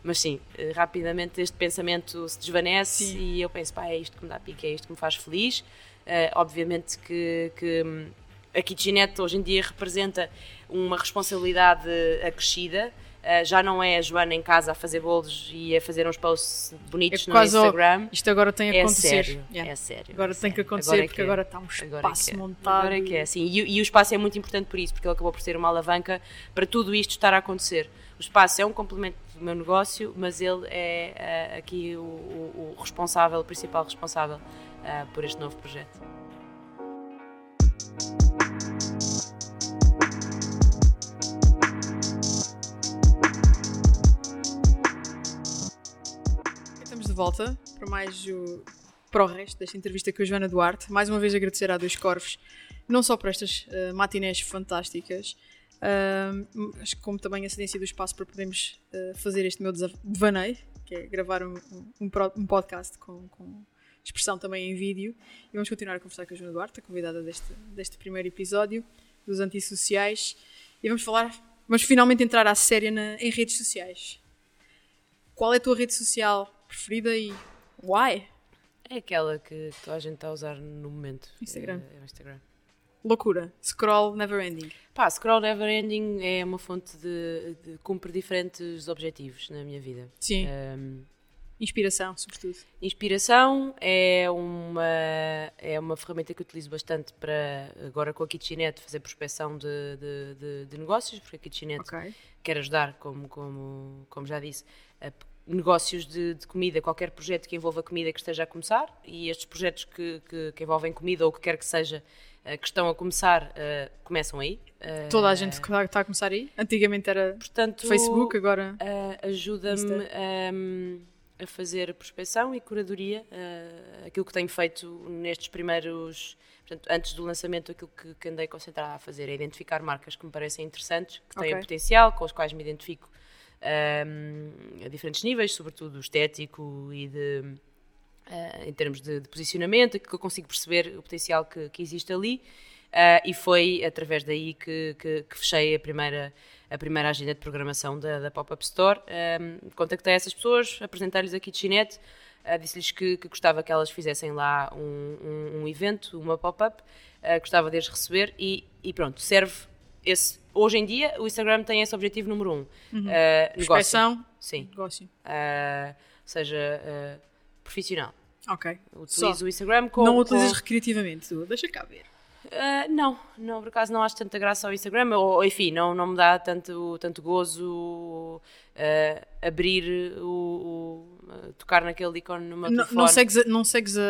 Mas sim, uh, rapidamente este pensamento se desvanece sim. e eu penso, pá, é isto que me dá pique, é isto que me faz feliz. Uh, obviamente que, que a kitchenette hoje em dia representa uma responsabilidade acrescida. Uh, já não é a Joana em casa a fazer bolos e a fazer uns posts bonitos é no Instagram. Isto agora tem a é acontecer. Sério, yeah. É sério. Agora é tem sério. que acontecer agora porque é agora está um espaço agora é montado. Agora é que é, sim. E, e, o espaço é muito importante por isso, porque ele acabou por ser uma alavanca para tudo isto estar a acontecer. O espaço é um complemento do meu negócio, mas ele é uh, aqui o, o, o, responsável, o principal responsável uh, por este novo projeto. De volta para mais o, para o resto desta entrevista com a Joana Duarte. Mais uma vez agradecer à Dois Corvos, não só por estas uh, matinés fantásticas, uh, como também a cedência do espaço para podermos uh, fazer este meu devaneio, que é gravar um, um, um podcast com, com, expressão também em vídeo. E vamos continuar a conversar com a Joana Duarte, a convidada deste, deste primeiro episódio dos Antissociais. E vamos falar, vamos finalmente entrar à séria na, em redes sociais. Qual é a tua rede social preferida e why? É aquela que toda a gente está a usar no momento. Instagram. É, é o Instagram. Loucura. Scroll never ending. Pá, scroll never ending é uma fonte de, de cumpre diferentes objetivos na minha vida. Sim. Um, Inspiração, sobretudo. Inspiração é uma, é uma ferramenta que utilizo bastante para, agora com a Kitchenette, fazer prospecção de, de, de, de negócios, porque a Kitchenette okay. quer ajudar, como, como, como já disse, a negócios de, de, comida, qualquer projeto que envolva comida que esteja a começar e estes projetos que, que, que envolvem comida ou o que quer que seja uh, que estão a começar, uh, começam aí. Uh, Toda a gente que está a começar aí. Antigamente era Portanto, Facebook, agora. Ajuda-me a fazer prospecção e curadoria, aquilo que tenho feito nestes primeiros. Portanto, antes do lançamento, aquilo que, que andei concentrada a fazer é identificar marcas que me parecem interessantes, que têm okay. potencial, com as quais me identifico um, a diferentes níveis, sobretudo estético e de, uh, em termos de, de, posicionamento, que eu consigo perceber o potencial que, que existe ali. Uh, e foi através daí que, que, que, fechei a primeira, a primeira agenda de programação da, da Pop-Up Store. Um, contactei essas pessoas, apresentei-lhes a KitchenNet, uh, disse-lhes que, que, gostava que elas fizessem lá um, um, um evento, uma pop-up, uh, gostava de as receber e, e, pronto, serve esse hoje em dia o Instagram tem esse objetivo número um. Uhum. Uh, negócio. Sim. Negócio. Uh, seja uh, profissional. Ok. Utilizo Só. o Instagram com... Não utilizas com... recreativamente, deixa cá ver. Uh, não, não, por acaso não acho tanta graça ao Instagram, ou enfim, não, não me dá tanto, tanto gozo uh, abrir o, o tocar naquele ícone meu não, telefone. Não segues, a, não segues a,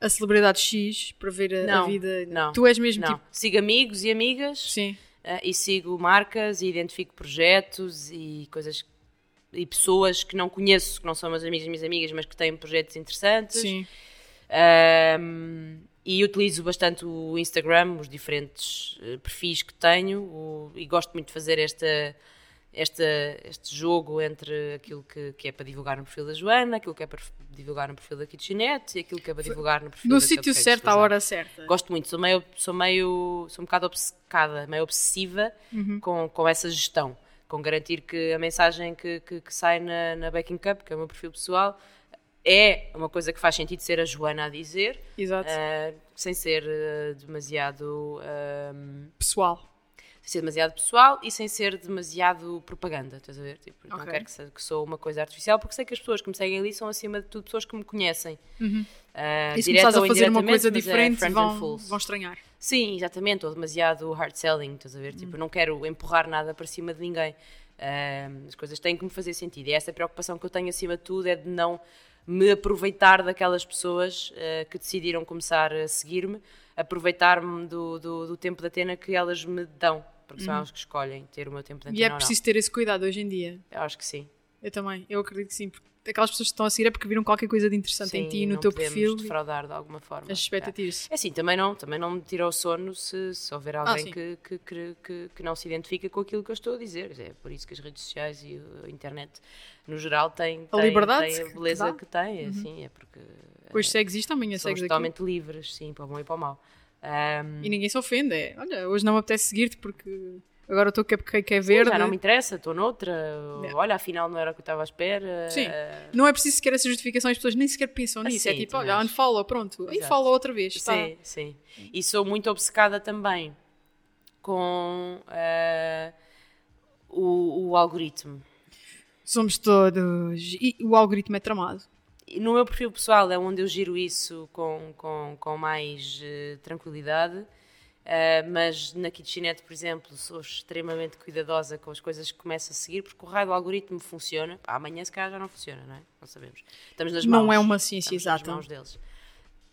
a, a celebridade X para ver a, não, a vida. Não. Tu és mesmo não. tipo. Sigo amigos e amigas. Sim uh, e sigo marcas e identifico projetos e coisas e pessoas que não conheço, que não são meus amigos e minhas amigas, mas que têm projetos interessantes. Sim. Um, e utilizo bastante o Instagram, os diferentes uh, perfis que tenho, o, e gosto muito de fazer esta este, este jogo entre aquilo que, que é para divulgar no perfil da Joana, aquilo que é para divulgar no perfil da Kitchenette e aquilo que é para divulgar no perfil no da sítio certo, à hora certa. Gosto muito, sou meio, sou meio, sou um bocado obcecada, meio obsessiva uhum. com, com essa gestão, com garantir que a mensagem que, que, que, sai na, na Baking Cup, que é o meu perfil pessoal, é uma coisa que faz sentido ser a Joana a dizer, uh, sem ser uh, demasiado uh, pessoal ser demasiado pessoal e sem ser demasiado propaganda, estás a ver? Tipo, okay. Não quero que, que sou uma coisa artificial, porque sei que as pessoas que me seguem ali são, acima de tudo, pessoas que me conhecem. Uhum. Uh, e se começares a fazer uma coisa é diferente, é vão, vão estranhar. Sim, exatamente, ou demasiado hard selling, estás a ver? Tipo, uhum. não quero empurrar nada para cima de ninguém. Uh, as coisas têm que me fazer sentido. E essa preocupação que eu tenho acima de tudo é de não me aproveitar daquelas pessoas uh, que decidiram começar a seguir-me, aproveitar-me do, do, do, tempo da Atena que elas me dão porque são uhum. elas que escolhem ter o meu tempo de antena E é preciso ter esse cuidado hoje em dia. Eu acho que sim. Eu também, eu acredito que sim, porque aquelas pessoas que estão a seguir é porque viram qualquer coisa de interessante sim, em ti, no teu perfil. defraudar de alguma forma. As expectativas. É, é assim, também não, também não me tira o sono se, se houver ah, alguém ah, que, que, que, que, não se identifica com aquilo que eu estou a dizer. É por isso que as redes sociais e a internet, no geral, têm, a, liberdade têm a beleza que, que têm. Uhum. Assim, é porque. Hoje segues isto, amanhã segues totalmente livres, sim, para o bom e para o mau. Um, e ninguém se ofende. É, olha, hoje não me apetece seguir-te porque Agora estou que é, é verde. Sim, já não me interessa, estou noutra. É. Olha, afinal não era o que eu estava à espera. Sim. Não é preciso sequer essa justificação, as pessoas nem sequer pensam nisso. é tipo, olha, unfollow, pronto. Exato. E follow outra vez. Sim, sim. E sou muito obcecada também com uh, o, o algoritmo. Somos todos. E o algoritmo é tramado. No meu perfil pessoal é onde eu giro isso com, com, com mais uh, tranquilidade. Uh, mas na kitchenette, por exemplo, sou extremamente cuidadosa com as coisas que começo a seguir, porque o raio do algoritmo funciona. Amanhã, se calhar, já não funciona, não é? Não sabemos. Estamos nas mãos. Não é uma ciência exata. Nas mãos deles.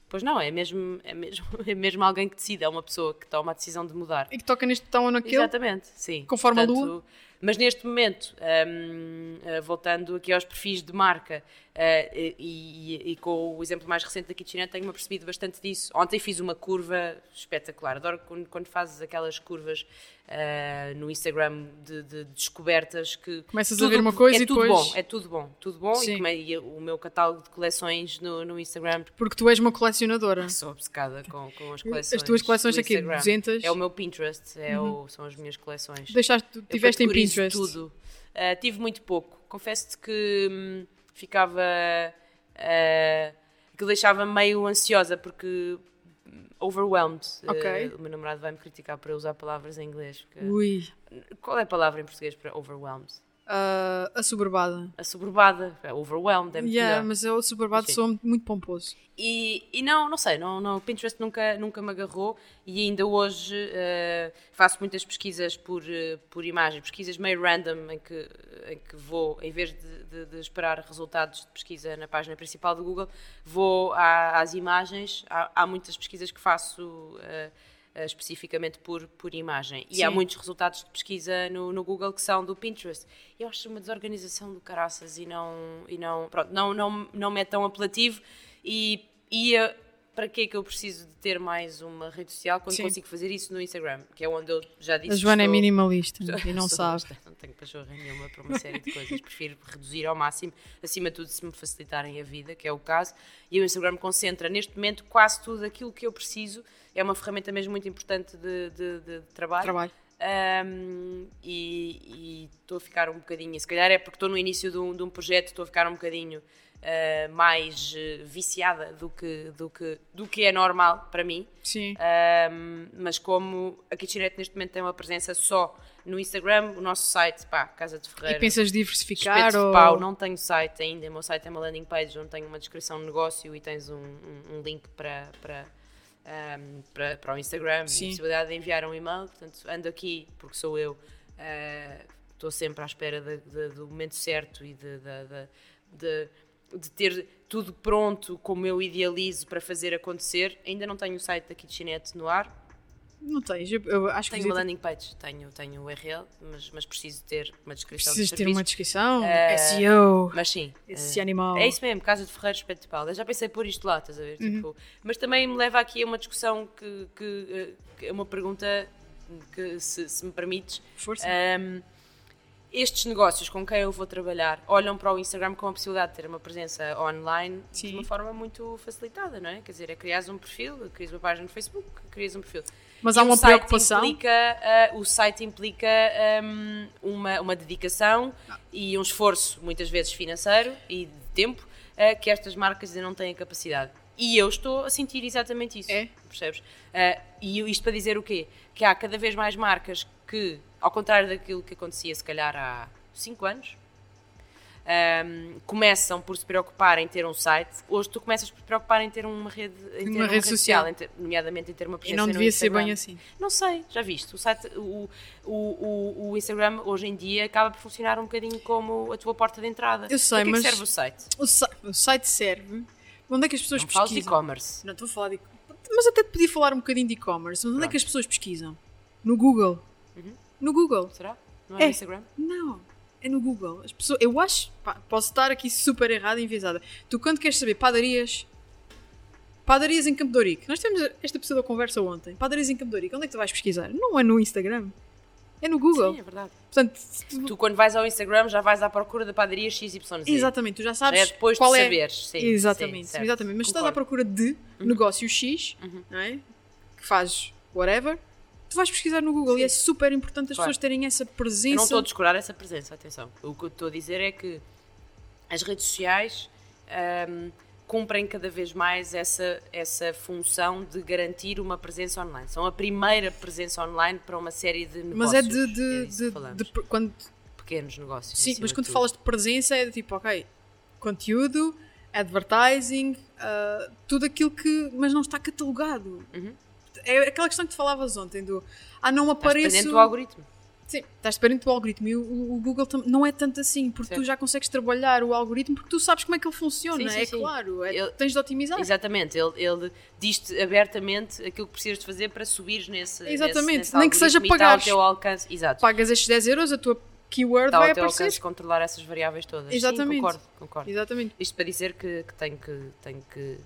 Pois não, é mesmo, é, mesmo, [laughs] é mesmo alguém que decide, é uma pessoa que toma a decisão de mudar. E que toca neste botão ou naquele. Exatamente, sim. Conforme Portanto, a lua. Mas neste momento, um, eh, voltando aqui aos perfis de marca uh, e, e, com o exemplo mais recente da Kitchenette, tenho-me percebido bastante disso. Ontem fiz uma curva espetacular. Adoro quando, quando fazes aquelas curvas uh, no Instagram de, de, descobertas que. Começas tudo, a ver uma coisa é e tudo depois. Bom, é tudo bom, tudo bom. E, e, o meu catálogo de coleções no, no Instagram. Porque tu és uma colecionadora. Sou obcecada com, com as coleções. As tuas coleções aqui, 200. É o meu Pinterest, é uhum. o, são as minhas coleções. Deixaste, tiveste em Pinterest? Tudo. Uh, tive muito pouco. Confesso-te que hum, ficava. Uh, que deixava meio ansiosa porque overwhelmed. Okay. Uh, o meu namorado vai me criticar para usar palavras em inglês. Ui. Qual é a palavra em português para overwhelmed? Ah, a suburbada. A suburbada, a overwhelmed, é muito Yeah, melhor. mas o suburbado Sim. soa muito pomposo. E, e não, não sei, não, não, o Pinterest nunca, nunca me agarrou e ainda hoje eh, faço muitas pesquisas por, eh, por imagem, pesquisas meio random em que, em que vou, em vez de, de- de esperar resultados de pesquisa na página principal do Google, vou à- às imagens. Há, há muitas pesquisas que faço eh, especificamente por, por imagem. E há Sim. muitos resultados de pesquisa no, no Google que são do Pinterest. Eu acho uma desorganização do caraças e não, e não, pronto, não, não, não me é tão apelativo. E, e eh, para que é que eu preciso de ter mais uma rede social quando Sim. consigo fazer isso no Instagram? Que é onde eu já disse A Joana é estou- minimalista e não sabe. Não tenho pachorra nenhuma para uma série de coisas. Prefiro reduzir ao máximo, acima de tudo, se me facilitarem a vida, que é o caso. E o Instagram concentra neste momento quase tudo aquilo que eu preciso. É uma ferramenta mesmo muito importante de, de- de- trabalho. Trabalho. Um, e e estou a ficar um bocadinho, se calhar é porque estou no início de um, de um projeto, estou a ficar um bocadinho uh, mais uh, viciada do que, do, que, do que é normal para mim. Sim. Um, mas como a Kitchenette neste momento tem uma presença só no Instagram, o nosso site, pá, Casa de E Ferreira. pensas diversificar ou... pau, não tenho site ainda. O meu site é uma landing page onde tenho uma descrição de negócio e tens um, um- um link para, para, um, para, para o Instagram Sim. e a possibilidade de enviar um e-mail. Portanto, ando aqui porque sou eu. uh, Estou sempre à espera de- de- do momento certo e de- de- de ter tudo pronto como eu idealizo para fazer acontecer. Ainda não tenho o site da Kitchenette no ar, Não tens. Eu, eu acho que tenho uma landing page, tenho, tenho o URL, mas, mas preciso ter uma descrição precisas de ter uma descrição. Eh, SEO. Mas sim. Esse eh, animal. É isso mesmo, Casa de Ferreiro Espeto de Pau. Eu já pensei pôr isto lá, estás a ver? Uhum. Tipo, mas também me leva aqui a uma discussão que, que, eh, que é uma pergunta que, se, se me permites. Força. Ahm, estes negócios com quem eu vou trabalhar olham para o Instagram com a possibilidade de ter uma presença online de Sim. uma forma muito facilitada, não é? Quer dizer, é criares um perfil, crias uma página no Facebook, crias um perfil. Mas há uma preocupação. Implica, ah, o site implica ahm, uma, uma dedicação e um esforço, muitas vezes financeiro e de tempo, ah, que estas marcas ainda não têm capacidade. E eu estou a sentir exatamente isso. É? Percebes? Ah, e isto para dizer o quê? Que há cada vez mais marcas que, ao contrário daquilo que acontecia se calhar há 5 anos, ahm, começam por se preocupar em ter um site. Hoje tu começas por te preocupar em ter uma rede, em ter Uma rede social. em ter- nomeadamente em ter uma E presença não no devia ser bem assim. Não sei, já viste. O, site, o, o, o, Instagram hoje em dia acaba por funcionar um bocadinho como a tua porta de entrada. Eu sei, Para que é mas- que serve o site? O, o site serve. Onde é que as pessoas Não falas de pesquisam? e-commerce. Não estou a falar de Mas até te podia falar um bocadinho de e-commerce. Mas onde é que as pessoas pesquisam? No Google. No Google. Será? Não é, É. no Instagram? Não. É no Google. As pessoas, eu acho. pá, posso estar aqui super errada e enviesada. Tu, quando queres saber padarias. Padarias em Campo de Ourique. Nós temos esta pessoa da conversa ontem. Padarias em Campo de Ourique. Onde é que tu vais pesquisar? Não é no Instagram. É no Google. Sim, é verdade. Portanto, tu- Tu, quando vais ao Instagram, já vais à procura da padaria XYZ. exatamente, tu já Já sabes é depois qual de é. saberes. Sim, exatamente, sim, exatamente. Mas se estás à Concordo. procura de negócio X, não é? Que fazes whatever, tu vais pesquisar no Google e é super importante as Claro. pessoas terem essa Eu não presença. estou a descurar essa presença, atenção. O que eu estou a dizer é que as redes sociais ahm, cumprem cada vez mais essa, essa função de garantir uma presença online. São a primeira presença online para uma série de negócios. Mas é de, de, é de- de- quando pequenos negócios. Sim, mas quando falas de presença é de tipo, ok, conteúdo, advertising, ah, tudo aquilo que. mas não está catalogado. Uhum. É aquela questão que tu falavas ontem do. Ah, não Estás apareço. dependente do algoritmo. Sim, estás dependente do algoritmo e o, o- Google não é tanto assim, porque tu já consegues trabalhar o algoritmo porque tu sabes como é que ele funciona, Sim, sim, é sim. claro, é- Ele- tens de otimizar. Exatamente, ele, ele diz-te abertamente aquilo que precisas de fazer para subires nesse. Exatamente, nesse, nesse nem que seja ao pagares. teu alcance. Exato. Pagas estes 10 euros, a tua keyword Está vai ao teu aparecer. alcance controlar essas variáveis todas. Exatamente. Sim, concordo, concordo. Exatamente. Isto para dizer que, que tenho que, tenho que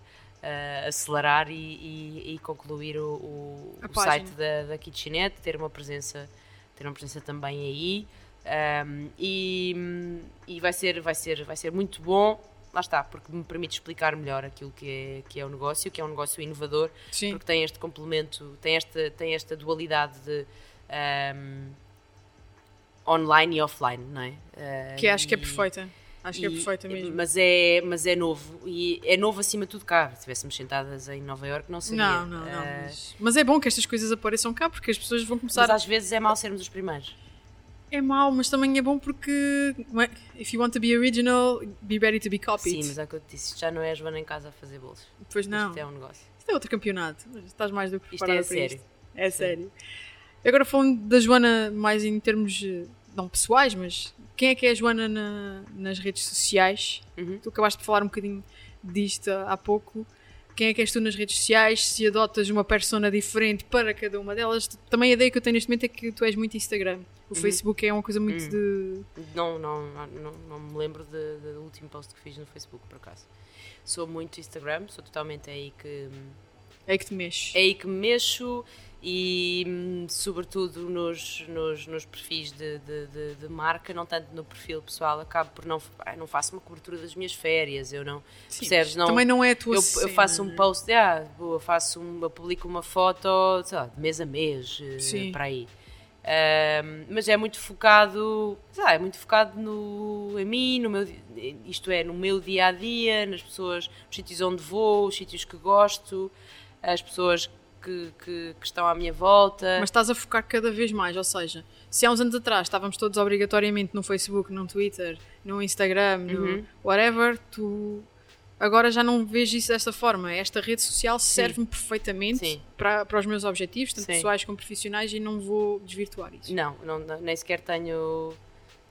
ah, acelerar e, e- e concluir o, o- o site da, da Kitchenette, ter uma presença, ter uma presença também aí. ahm, e e vai, ser, vai, ser, vai ser muito bom, lá está, porque me permite explicar melhor aquilo que é, que é o negócio, que é um negócio inovador, Sim. porque tem este complemento, tem esta, tem esta dualidade de ahm, online e offline, não é? Ah, Que acho que é e- perfeita. Acho que é e- perfeita mesmo. Mas é, mas é novo. E é novo acima de tudo cá. Se estivéssemos sentadas em Nova Iorque, não seria. Não, não, não. Ah, Mas, mas é bom que estas coisas apareçam cá porque as pessoas vão começar. mas às vezes é mau sermos os primeiros. É mau, mas também é bom porque é, if you want to be original, be ready to be copied. Sim, mas é o que eu te disse, isto já não é a Joana em casa a fazer bolos. Pois não. Isto é um negócio. Isto é outro campeonato. Estás mais do que Isto preparada é para sério. isto. É sério. Agora falando da Joana mais em termos, eh, não pessoais, mas quem é que é a Joana na- nas redes sociais? Uhum. Tu acabaste de falar um bocadinho disto há pouco. Quem é que és tu nas redes sociais? Se adotas uma persona diferente para cada uma delas? Também a ideia que eu tenho neste momento é que tu és muito Instagram. O Facebook é uma coisa muito de. Não, não, não, não me lembro do último post que fiz no Facebook, por acaso. Sou muito Instagram, sou totalmente aí que. É que te mexes. É aí que me mexo e, hum, sobretudo, nos, nos, nos perfis de, de, de- de marca, não tanto no perfil pessoal. Acabo por não. ah, não faço uma cobertura das minhas férias, eu não. Sim, percebes? Não, Também não é a tua eu, cena, eu faço um né? post, ah, boa, faço um, eu publico uma foto, sei lá, de mês a mês, eh, Sim. para aí. Ahm, mas é muito focado, lá, é muito focado no, em mim, no meu, isto é, no meu dia a dia, nas pessoas, nos sítios onde vou, os sítios que gosto, as pessoas que, que, que estão à minha volta. Mas estás a focar cada vez mais, ou seja, se há uns anos atrás estávamos todos obrigatoriamente no Facebook, no Twitter, no Instagram, no Uhum. whatever, tu agora já não vês isso desta forma. Esta rede social serve-me perfeitamente Sim. para, para os meus objetivos, tanto Sim. pessoais como profissionais, e não vou desvirtuar isso. Não, não- nem sequer tenho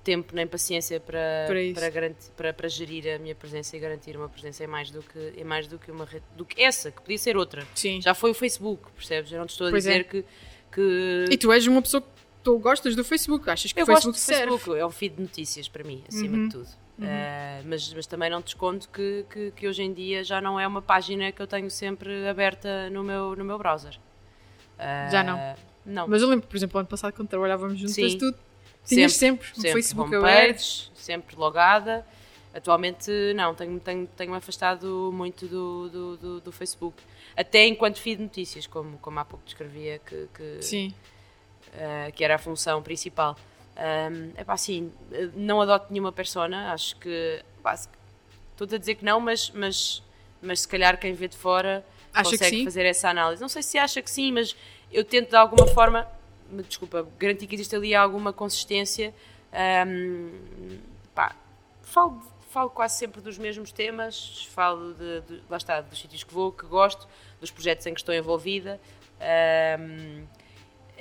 tempo nem paciência para, Para para, garantir, para, para gerir a minha presença e garantir uma presença é mais do que, é mais do que uma rede, do que essa, que podia ser outra. Sim. Já foi o Facebook, percebes? Eu não te estou a Pois é. dizer que, que E tu és uma pessoa que tu gostas do Facebook, achas que eu o gosto Facebook do serve. Facebook, é um feed de notícias para mim, acima Uhum. de tudo. Ah, mas, mas também não te escondo que, que, que hoje em dia já não é uma página que eu tenho sempre aberta no meu, no meu browser. Ah, Já não? Não. Mas eu lembro, por exemplo, ano passado, quando trabalhávamos juntas, Sim. Tinhas sempre, o sempre Facebook homepages, sempre logada. Atualmente não, tenho-me tenho, tenho afastado muito do, do, do, do Facebook. Até enquanto feed notícias, como, como há pouco descrevia, que, que, Sim. eh, que era a função principal. é pá, assim, eh, não adoto nenhuma persona, acho que. Estou-te a dizer que não, mas, mas, mas se calhar quem vê de fora Acha consegue sim? fazer essa análise. Não sei se acha que sim, mas eu tento de alguma forma, desculpa, garantir que existe ali alguma consistência. Ahm, pá, falo, falo quase sempre dos mesmos temas, falo de, de- lá está, dos sítios que vou, que gosto, dos projetos em que estou envolvida. Ahm,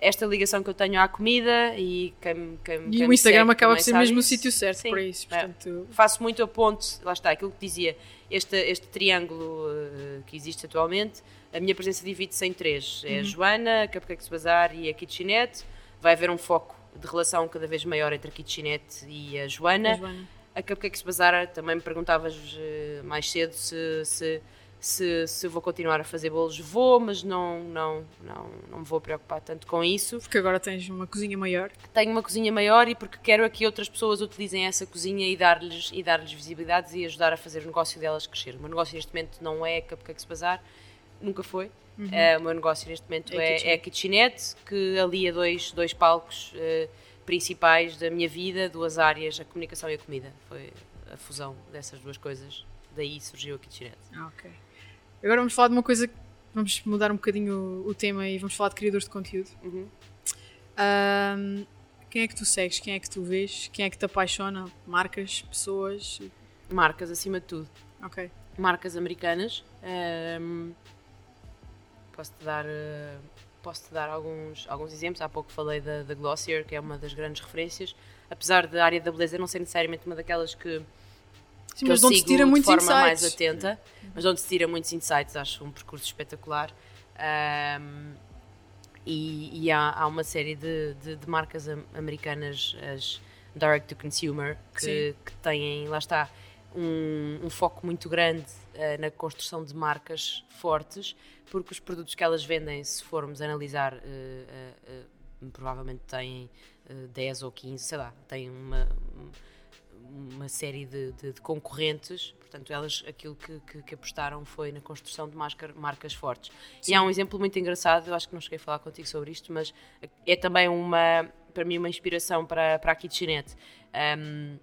esta ligação que eu tenho à comida e quem, quem, E quem o Instagram segue acaba por ser mesmo o sítio certo Sim, para isso. é. Portanto, Faço muito a ponte, lá está, aquilo que dizia, este, este triângulo eh, que existe atualmente, a minha presença divide-se em três. Uhum. É a Joana, a Cupcakes Bazar e a Kitchenette. Vai haver um foco de relação cada vez maior entre a Kitchenette e a Joana. a Joana. A Cupcakes Bazar também me perguntavas eh, mais cedo se, se, se, se vou continuar a fazer bolos. Vou, mas não, não, não, não me vou preocupar tanto com isso. Porque agora tens uma cozinha maior. Tenho uma cozinha maior e porque quero que outras pessoas utilizem essa cozinha e dar-lhes e dar-lhes visibilidades e ajudar a fazer o negócio delas crescer. O meu negócio neste momento não é a Cupcakes Bazar, nunca foi. Eh, o meu negócio neste momento É a é, Kitchen. é Kitchenette, que alia dois, dois palcos eh, principais da minha vida, duas áreas, a comunicação e a comida. Foi a fusão dessas duas coisas, daí surgiu a Kitchenette. Ah, ok. Agora vamos falar de uma coisa. Vamos mudar um bocadinho o, tema e vamos falar de criadores de conteúdo. Uhum. Ahm, quem é que tu segues? Quem é que tu vês? Quem é que te apaixona? Marcas, pessoas? Marcas, acima de tudo. Ok. marcas americanas. Ahm, posso-te dar, eh, posso-te dar alguns, alguns exemplos. Há pouco falei da, da Glossier, que é uma das grandes referências. Apesar da área da beleza não ser necessariamente uma daquelas que, Sim, mas de onde tira de muitos forma insights. mais atenta, mas de onde se tira muitos insights. Acho um percurso espetacular. Ahm, e e há, há uma série de, de, de marcas am- americanas, as direct to consumer, que, que têm, lá está, um, um foco muito grande eh, na construção de marcas fortes, porque os produtos que elas vendem, se formos analisar, eh, eh, provavelmente têm eh, 10 ou 15, sei lá, têm uma, uma série de, de- de concorrentes, portanto, elas aquilo que, que- que apostaram foi na construção de máscar- marcas fortes. E há um exemplo muito engraçado, eu acho que não cheguei a falar contigo sobre isto, mas é também uma, para mim, uma inspiração para, para a Kitchenette. Um,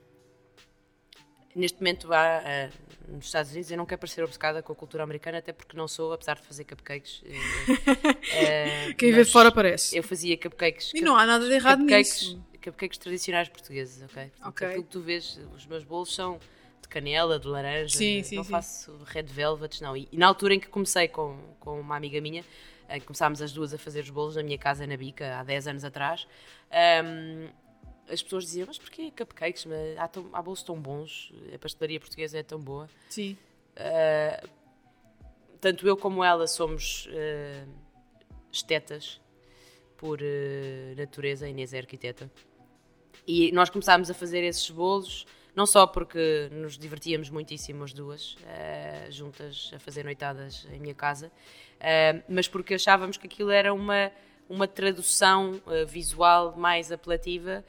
neste momento há, ah, nos Estados Unidos, eu não quero parecer obcecada com a cultura americana, até porque não sou, apesar de fazer cupcakes. eh, eh, [laughs] Quem vê mas de fora parece. Eu fazia cupcakes. E não há nada de errado cupcakes, nisso. Cupcakes tradicionais portugueses, ok? Portanto, Ok. Aquilo que tu vês, os meus bolos são de canela, de laranja, Sim, sim, não sim. faço red velvets, não. E, e na altura em que comecei com, com uma amiga minha, em que começámos as duas a fazer os bolos na minha casa na Bica, há 10 anos atrás, hum, as pessoas diziam, mas porquê cupcakes? Mas Há, tão- há bolos tão bons, a pastelaria portuguesa é tão boa. Sim. Uh, tanto eu como ela somos uh, estetas por uh, natureza, Inês é arquiteta. E nós começámos a fazer esses bolos, não só porque nos divertíamos muitíssimo as duas, uh, juntas a fazer noitadas em minha casa, uh, mas porque achávamos que aquilo era uma, uma tradução uh, visual mais apelativa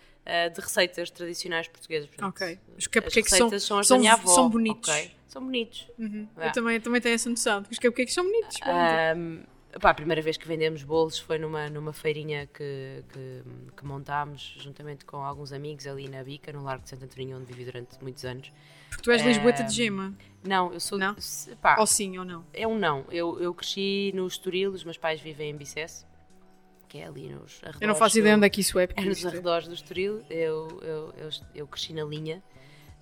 de receitas tradicionais portuguesas. Portanto, Ok. Os As cupcakes são, receitas são, são, avó. são bonitos. ok? São bonitos. Uhum. É. Eu também, também tenho essa noção. Os cupcakes são bonitos. pronto. Pá, a primeira vez que vendemos bolos foi numa, numa feirinha que, que, que montámos juntamente com alguns amigos ali na Bica, no Largo de Santo António, onde vivi durante muitos anos. Porque tu és lisboeta ahm, de gema. Não, eu sou. Não? Pá, Ou sim ou não. é um não. Eu, eu cresci no Estoril, os meus pais vivem em Bicesse, que é ali nos arredores. Eu não faço ideia onde é que isso é. porque é nos é- arredores do Estoril. Eu, eu, eu, eu cresci na linha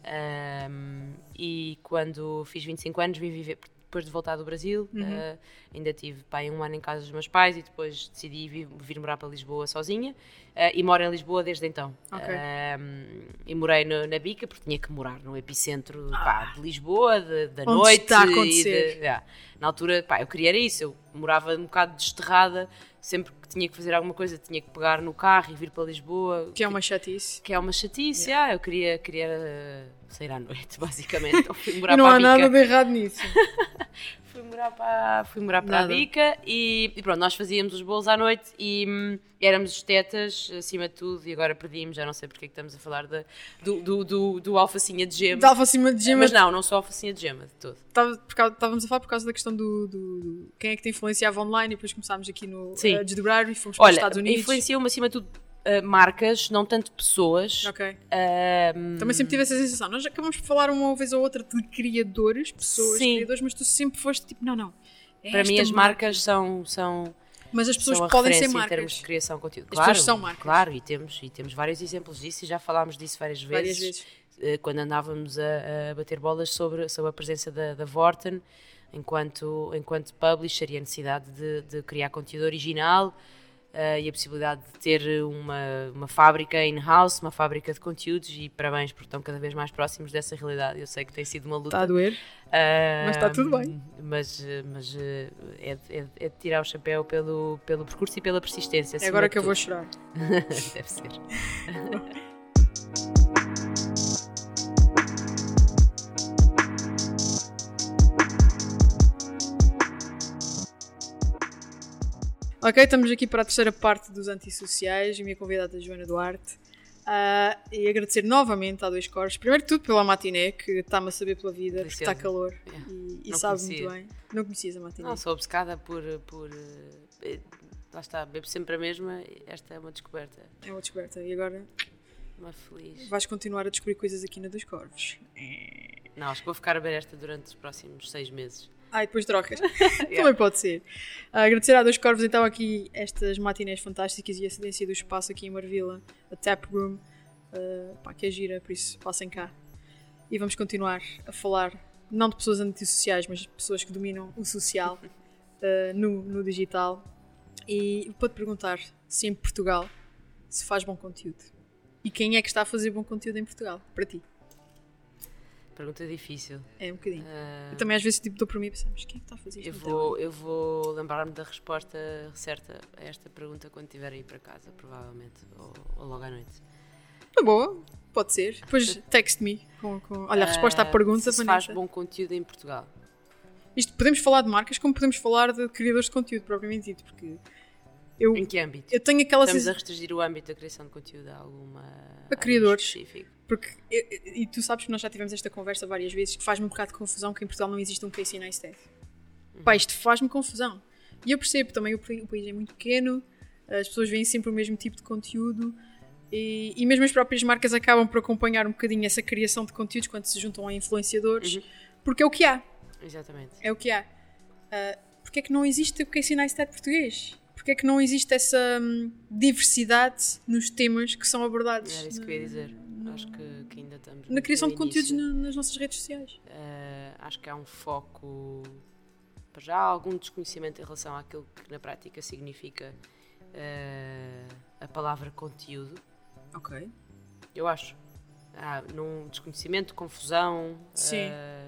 ahm, e quando fiz 25 anos vim viver depois de voltar do Brasil. Uhum. ah, ainda tive pai, um ano em casa dos meus pais e depois decidi vir, vir morar para Lisboa sozinha ah, e moro em Lisboa desde então. Ok. Ahm, e morei no- na Bica porque tinha que morar no epicentro pá, de Lisboa, de- da Ah. Onde noite. está a e acontecer. de- yeah. Na altura, pá, eu queria era isso. Eu morava um bocado desterrada, sempre que tinha que fazer alguma coisa tinha que pegar no carro e vir para Lisboa. Que é uma chatice. Que é uma chatice, ah, eu queria, queria sair à noite, [laughs] basicamente. Então fui morar E não para há a nada de errado nisso. [laughs] Fui morar para, fui morar para a. Bica e, e pronto, nós fazíamos os bolos à noite e hum, éramos estetas, acima de tudo, e agora perdimos, já não sei porque é que estamos a falar de- do, do, do, do alfacinha de gema. Acima de gema. Mas não, não sou alfacinha de gema de todo. Estávamos a falar por causa da questão do, do- do- quem é que te influenciava online e depois começámos aqui no Sim. a desdobrar e fomos para os Estados Unidos. influenciou-me acima de tudo eh, marcas, não tanto pessoas. Ok. Hum, Também sempre tive essa sensação. Nós acabamos por falar uma vez ou outra de criadores, pessoas, Sim. criadores, mas tu sempre foste tipo, não, não. é para mim as marca. marcas são, são, Mas as pessoas podem ser referência em termos marcas. de criação de conteúdo. As claro, pessoas são marcas. Claro, e temos, e temos vários exemplos disso e já falámos disso várias vezes. Várias vezes. eh, Quando andávamos a, a bater bolas sobre, sobre a presença da, da Vorten enquanto, enquanto publisher e a necessidade de, de criar conteúdo original eh, e a possibilidade de ter uma, uma fábrica in-house, uma fábrica de conteúdos e parabéns porque estão cada vez mais próximos dessa realidade. Eu sei que tem sido uma luta. Está a doer. Mas está tudo bem. Mas, eh, mas eh, é, de- é, é de tirar o chapéu pelo, pelo percurso e pela persistência. É agora que eu vou chorar. [laughs] Deve ser. [laughs] Ok, estamos aqui para a terceira parte dos antissociais. A minha convidada é Joana Duarte. Ah, e agradecer novamente a Dois Cores. Primeiro de tudo pela matiné, que está-me a saber pela vida, porque está Deliciosa. calor Yeah. e, e Não sabe conhecia. muito bem. Não conhecias a matiné? Não, sou obcecada por. por eh, lá está, bebo sempre a mesma. Esta é uma descoberta. É uma descoberta. E agora Uma feliz. vais continuar a descobrir coisas aqui na Dois Corvos. Não, acho que vou ficar a beber esta durante os próximos seis meses. Ah, e depois trocas. [laughs] Também pode ser. Ah, agradecer a Dois Corvos então aqui estas matinés fantásticas e a cedência do espaço aqui em Marvila, a Tap Room, ah, pá, que é gira, por isso passem cá. E vamos continuar a falar, não de pessoas antissociais, mas de pessoas que dominam o social [laughs] ah, no, no digital. E para te perguntar se em Portugal se faz bom conteúdo. E quem é que está a fazer bom conteúdo em Portugal? Para ti. Pergunta difícil. É um bocadinho. Ah, Eu também às vezes tipo, dou para mim e penso, mas quem é que está a fazer isto? eu vou, eu vou lembrar-me da resposta certa a esta pergunta quando estiver aí para casa, provavelmente. Ou, ou logo à noite. Tá boa, pode ser. Depois text-me com, com- Olha, a resposta à Ah, pergunta, se se faz bom conteúdo em Portugal. Isto podemos falar de marcas como podemos falar de criadores de conteúdo, propriamente dito, porque eu, Em que âmbito? eu tenho aquela Estamos a restringir o âmbito da criação de conteúdo a alguma. A criadores. área específica. Porque, eu- e tu sabes que nós já tivemos esta conversa várias vezes, que faz-me um bocado de confusão que em Portugal não existe um Casey Neistat. Pá, isto faz-me confusão. E eu percebo também, o, o país é muito pequeno, as pessoas veem sempre o mesmo tipo de conteúdo. E, e mesmo as próprias marcas acabam por acompanhar um bocadinho essa criação de conteúdos quando se juntam a influenciadores, Uhum. porque é o que há. Exatamente. É o que há. Uh, porque é que não existe o Casey Neistat português? Porque é que não existe essa hum, diversidade nos temas que são abordados Era isso que eu ia dizer. Acho que, que ainda estamos. na criação no de conteúdos na- nas nossas redes sociais. Eh, acho que há um foco. Para já há algum desconhecimento em relação àquilo que na prática significa eh, a palavra conteúdo. Ok. Eu acho. Há num desconhecimento, confusão. Sim. eh,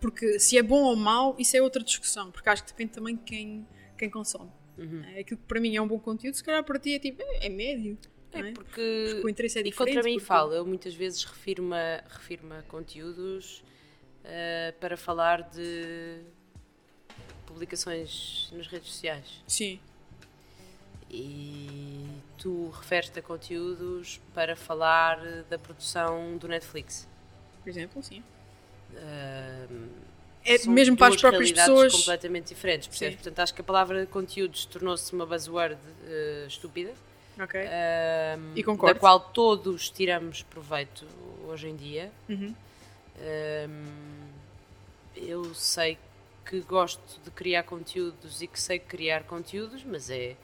Porque se é bom ou mau, isso é outra discussão, porque acho que depende também de quem, quem consome. Uhum. É Aquilo que para mim é um bom conteúdo, se calhar para ti é tipo, é, é médio. É é? porque. Porque o interesse é e diferente. contra mim porque- falo, eu muitas vezes refiro-me a, refiro a conteúdos eh, para falar de publicações nas redes sociais. Sim, E tu referes-te a conteúdos para falar da produção do Netflix. por exemplo, sim. Ahm, É são mesmo para as próprias pessoas. completamente diferentes, percebes? Sim. Portanto, acho que a palavra conteúdos tornou-se uma buzzword eh, estúpida, Ok. ahm, E concordo. da qual todos tiramos proveito hoje em dia. Uhum. Ahm, eu sei que gosto de criar conteúdos e que sei criar conteúdos, mas é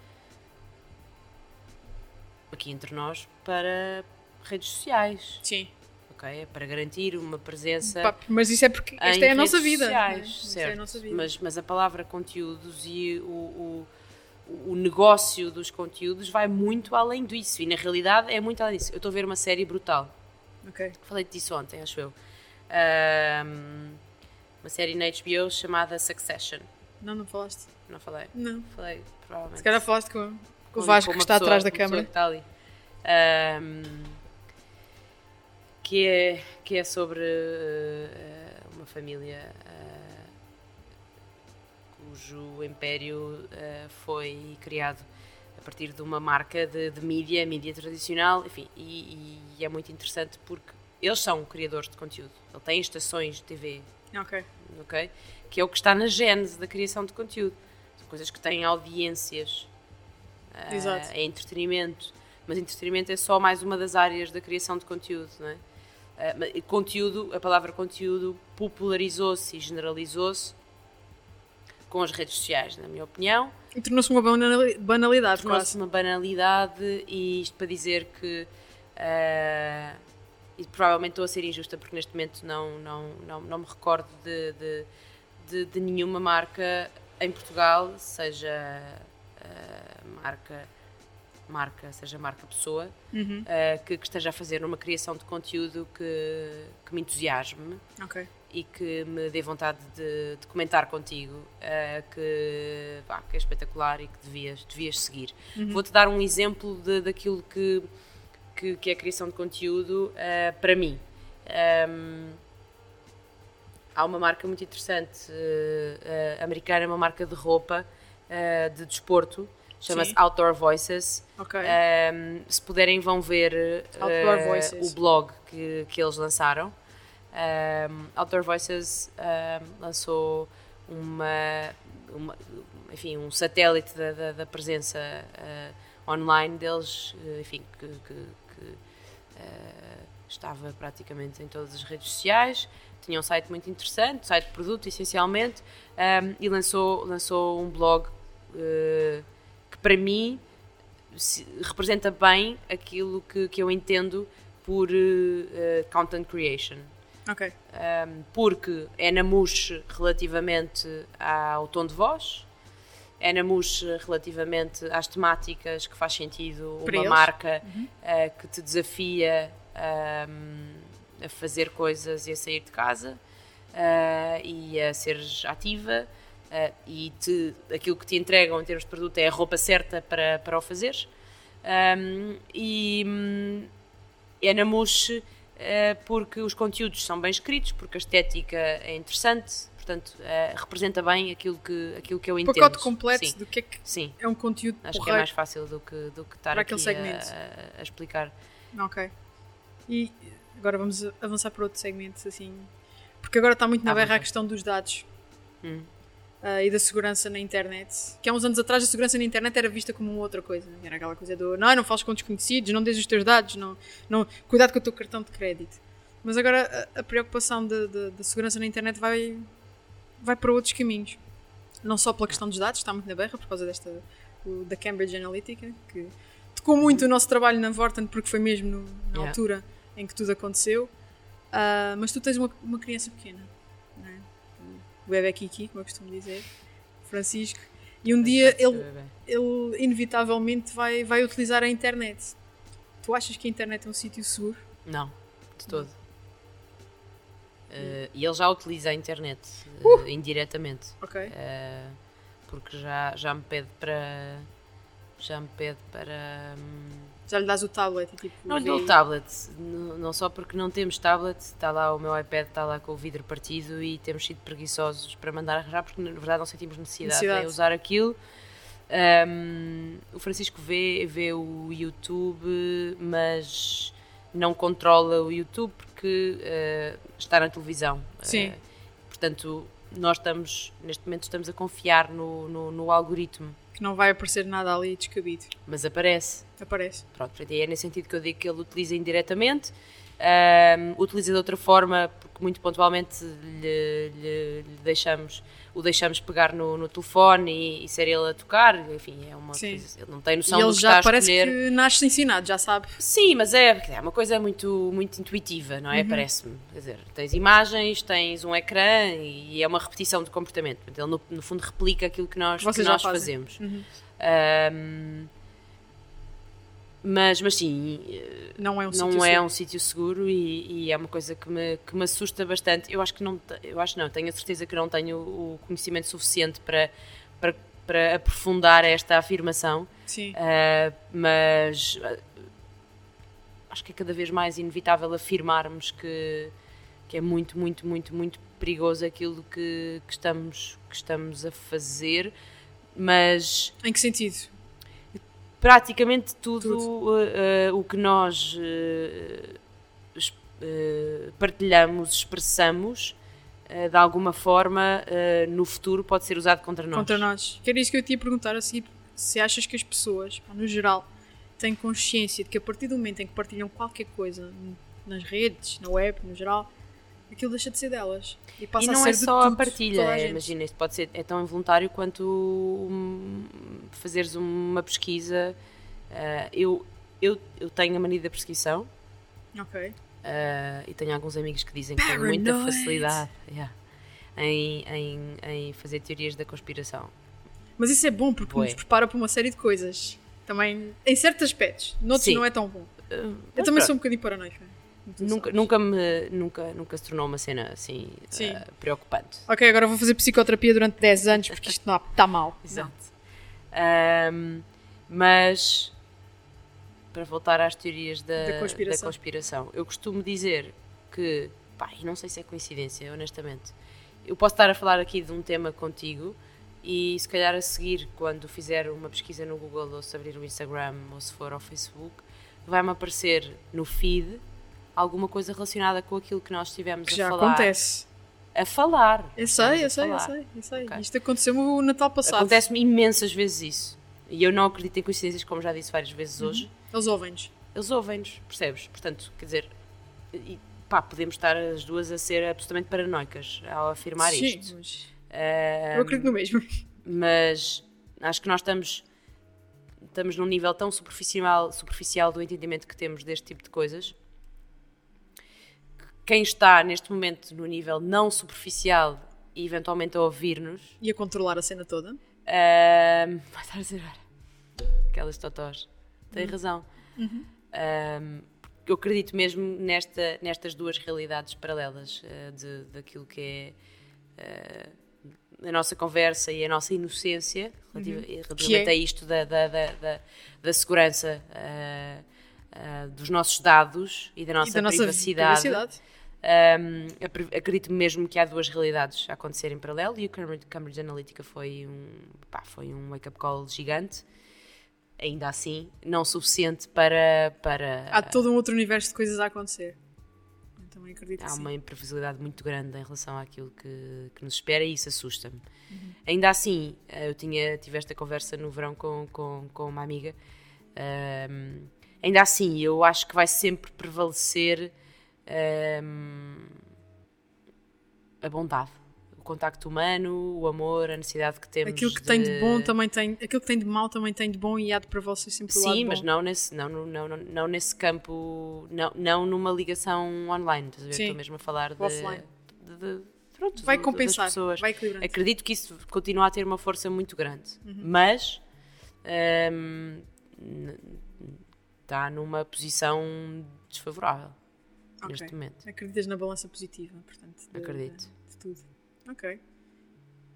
aqui entre nós para redes sociais, Sim. Ok? É para garantir uma presença Pá, mas isso é porque esta é a nossa vida. sociais, Isto certo? é a nossa vida. Mas, mas a palavra conteúdos e o, o, o negócio dos conteúdos vai muito além disso e na realidade é muito além disso. Eu estou a ver uma série brutal. Ok. Falei disso ontem, acho eu. Ahm, uma série na HBO chamada Succession. Não, não falaste. Não falei? Não. Falei, provavelmente. Se calhar falaste com, com Com- o Vasco com que está pessoa- atrás da câmara. que está ali. Ahm, que, é, que é sobre eh, uma família eh, cujo império eh, foi criado a partir de uma marca de, de mídia, mídia tradicional, enfim, e, e é muito interessante porque eles são criadores de conteúdo. Ele tem estações de TV Ok. ok? Que é o que está na gênese da criação de conteúdo. São coisas que têm audiências, Exato. é entretenimento, mas entretenimento é só mais uma das áreas da criação de conteúdo, não é? Mas conteúdo, a palavra conteúdo popularizou-se e generalizou-se com as redes sociais, na minha opinião. E tornou-se uma banali- banalidade Tornou-se uma banalidade e isto para dizer que ah, e provavelmente estou a ser injusta porque neste momento não, não, não, não me recordo de, de, de, de nenhuma marca em Portugal, seja ah, marca marca, seja marca pessoa, Uhum. ah, que, que esteja a fazer uma criação de conteúdo que, que me entusiasme Ok. e que me dê vontade de, de comentar contigo eh, que, pá, que é espetacular e que devias, devias seguir. Vou-te dar um exemplo de, daquilo que, que, que é a criação de conteúdo eh, para mim. Ahm, há uma marca muito interessante americana, uma marca de roupa de desporto, chama-se. Outdoor Voices. Ok. Um, se puderem, vão ver uh, o blog que, que eles lançaram. Um, Outdoor Voices um, lançou uma, uma- enfim, um satélite da, da- da presença uh, online deles, uh, enfim, que, que- que, uh, estava praticamente em todas as redes sociais. Tinha um site muito interessante, site de produto essencialmente, um, e lançou, lançou um blog uh, para mim se- representa bem aquilo que, que eu entendo por eh, eh, content creation. Ok. Um, porque é na mousse relativamente ao tom de voz, é na mousse relativamente às temáticas que faz sentido Para uma eles. marca eh, que te desafia um, a fazer coisas e a sair de casa e a seres ativa eh, e te, aquilo que te entregam em termos de produto é a roupa certa para, para o fazeres. Um, e hum, é na mousse eh, porque os conteúdos são bem escritos, porque a estética é interessante, portanto, eh, representa bem aquilo que, aquilo que eu O entendo. pacote completo Sim, do que é que sim. é um conteúdo Acho que é mais fácil do que, do que estar aqui a, a explicar. Ok. E agora vamos avançar para outro segmento, assim. Porque agora está muito na À berra a vontade. questão dos dados Hum. Ah, e da segurança na internet. Que há uns anos atrás a segurança na internet era vista como outra coisa. Era aquela coisa do não, não fales com desconhecidos, não des os teus dados, não, não, cuidado com o teu cartão de crédito. Mas agora a, a preocupação da- segurança na internet vai, vai para outros caminhos. Não só pela questão dos dados, está muito na berra por causa desta o da Cambridge Analytica, que tocou muito o nosso trabalho na Vorten, porque foi mesmo no- na Yeah. altura em que tudo aconteceu. Ah, mas tu tens uma, uma criança pequena? O bebê Kiki, como eu costumo dizer, Francisco, e um dia ele, ele inevitavelmente vai, vai utilizar a internet. Tu achas que a internet é um sítio seguro? Não, de todo. Eh, e ele já utiliza a internet Uh! eh, indiretamente. Ok. eh, porque já, já me pede para. Já me pede para. hum, Já lhe dás o tablet e tipo. Não lhe dou o tablet, não só porque não temos tablet, está lá o meu iPad, está lá com o vidro partido e temos sido preguiçosos para mandar arranjar porque na verdade não sentimos necessidade, Necessidade. em usar aquilo. Ahm, o Francisco vê, vê o YouTube, mas não controla o YouTube porque eh, está na televisão. Sim. Eh, portanto, nós estamos, neste momento, estamos a confiar no, no, no algoritmo, Que não vai aparecer nada ali descabido. mas aparece. Aparece. Pronto, portanto, é nesse sentido que eu digo que ele utiliza indiretamente, ahm, utiliza de outra forma, porque muito pontualmente lhe, lhe- lhe deixamos, o deixamos pegar no, no telefone e, e ser ele a tocar, enfim, é uma Sim. coisa, ele não tem noção e do ele que já está a parece que nasce ensinado, já sabe. Sim, mas é, é uma coisa muito, muito intuitiva, não é? Uhum. Parece-me. Quer dizer, tens imagens, tens um ecrã e é uma repetição de comportamento. Ele, no, no fundo, replica aquilo que nós, que nós fazem. fazemos. Uhum. Ahm, mas, mas sim, eh, Não é um não sítio é seguro. um sítio seguro e, e é uma coisa que me, que me assusta bastante. Eu acho que não, eu acho não, tenho a certeza que não tenho o conhecimento suficiente para, para, para aprofundar esta afirmação, Sim. ah, mas ah, acho que é cada vez mais inevitável afirmarmos que, que é muito, muito, muito, muito perigoso aquilo que, que, estamos, que estamos a fazer, mas Em que sentido? Praticamente tudo, eh, eh, o que nós eh, partilhamos, expressamos, de alguma forma, no futuro pode ser usado contra nós. Contra nós. Que era isso que eu te ia perguntar a seguir. Se achas que as pessoas, no geral, têm consciência de que a partir do momento em que partilham qualquer coisa nas redes, na web, no geral, aquilo deixa de ser delas. E passa E a não ser é só tudo, a partilha, a é, imagina, isto pode ser é tão involuntário quanto hum, fazeres uma pesquisa. eh, eu, eu, eu tenho a mania da prescrição Ok. eh, e tenho alguns amigos que dizem que têm muita facilidade yeah, em, em, em fazer teorias da conspiração. Mas isso é bom porque nos prepara para uma série de coisas. Também, em certos aspectos. Noutros Sim. não é tão bom. Eh, Eu também pronto. sou um bocadinho paranoica. Nunca, nunca, me, nunca, nunca se tornou uma cena assim Sim. eh, preocupante. Ok, agora vou fazer psicoterapia durante 10 anos porque isto não está mal. [laughs] Exato. Ahm, mas para voltar às teorias da, Da conspiração. da conspiração, eu costumo dizer que, pá, não sei se é coincidência, honestamente, eu posso estar a falar aqui de um tema contigo e se calhar a seguir, quando fizer uma pesquisa no Google ou se abrir o Instagram ou se for ao Facebook, vai-me aparecer no feed alguma coisa relacionada com aquilo que nós estivemos Que a já falar. acontece. A falar. Eu sei, eu sei, eu sei, eu sei. Ok. Isto aconteceu-me o Natal passado. Acontece-me imensas vezes isso. E eu não acredito em coincidências, como já disse várias vezes Uhum. hoje. Eles ouvem-nos. Eles ouvem-nos, percebes? Portanto, quer dizer, e, pá, podemos estar as duas a ser absolutamente paranoicas ao afirmar Sim, isto. mas Ahm, eu acredito no mesmo. mas acho que nós estamos, estamos num nível tão superficial, superficial do entendimento que temos deste tipo de coisas. Que Quem está neste momento no nível não superficial e eventualmente a ouvir-nos E a controlar a cena toda. Ahm, vai estar a olha, aquelas totós. Tem razão. Ahm, eu acredito mesmo nesta, nestas duas realidades paralelas ah, de, daquilo que é ah, a nossa conversa e a nossa inocência relativa- relativamente Que é? a isto da, da, da, da- segurança ah, ah, dos nossos dados e da nossa, e da nossa privacidade. Um, acre- acredito mesmo que há duas realidades a acontecer em paralelo e o Cambridge, Analytica foi um, pá, foi um wake-up call gigante. Ainda assim, não suficiente para. para Há todo um outro universo de coisas a acontecer. Eu também acredito há sim. uma imprevisibilidade muito grande em relação àquilo que, que nos espera e isso assusta-me. Uhum. Ainda assim, eh, eu tinha, tive esta conversa no verão com, com, com uma amiga. Ahm, ainda assim, eu acho que vai sempre prevalecer ahm, a bondade, o contacto humano, o amor, a necessidade que temos. Aquilo que tem de bom também tem, aquilo que tem de mal também tem de bom e há de para vocês sempre o lado Sim, bom. mas não nesse, não, não, não, não- nesse campo, não, não numa ligação online. Estás a ver? Sim. Estou mesmo a falar de, Offline. de- de- pronto, Vai compensar, pessoas. vai equilibrando. Acredito que isso continua a ter uma força muito grande, Uhum. mas n- está numa posição desfavorável Ok. neste momento. Acreditas na balança positiva, portanto. de- Acredito. De tudo. Ok.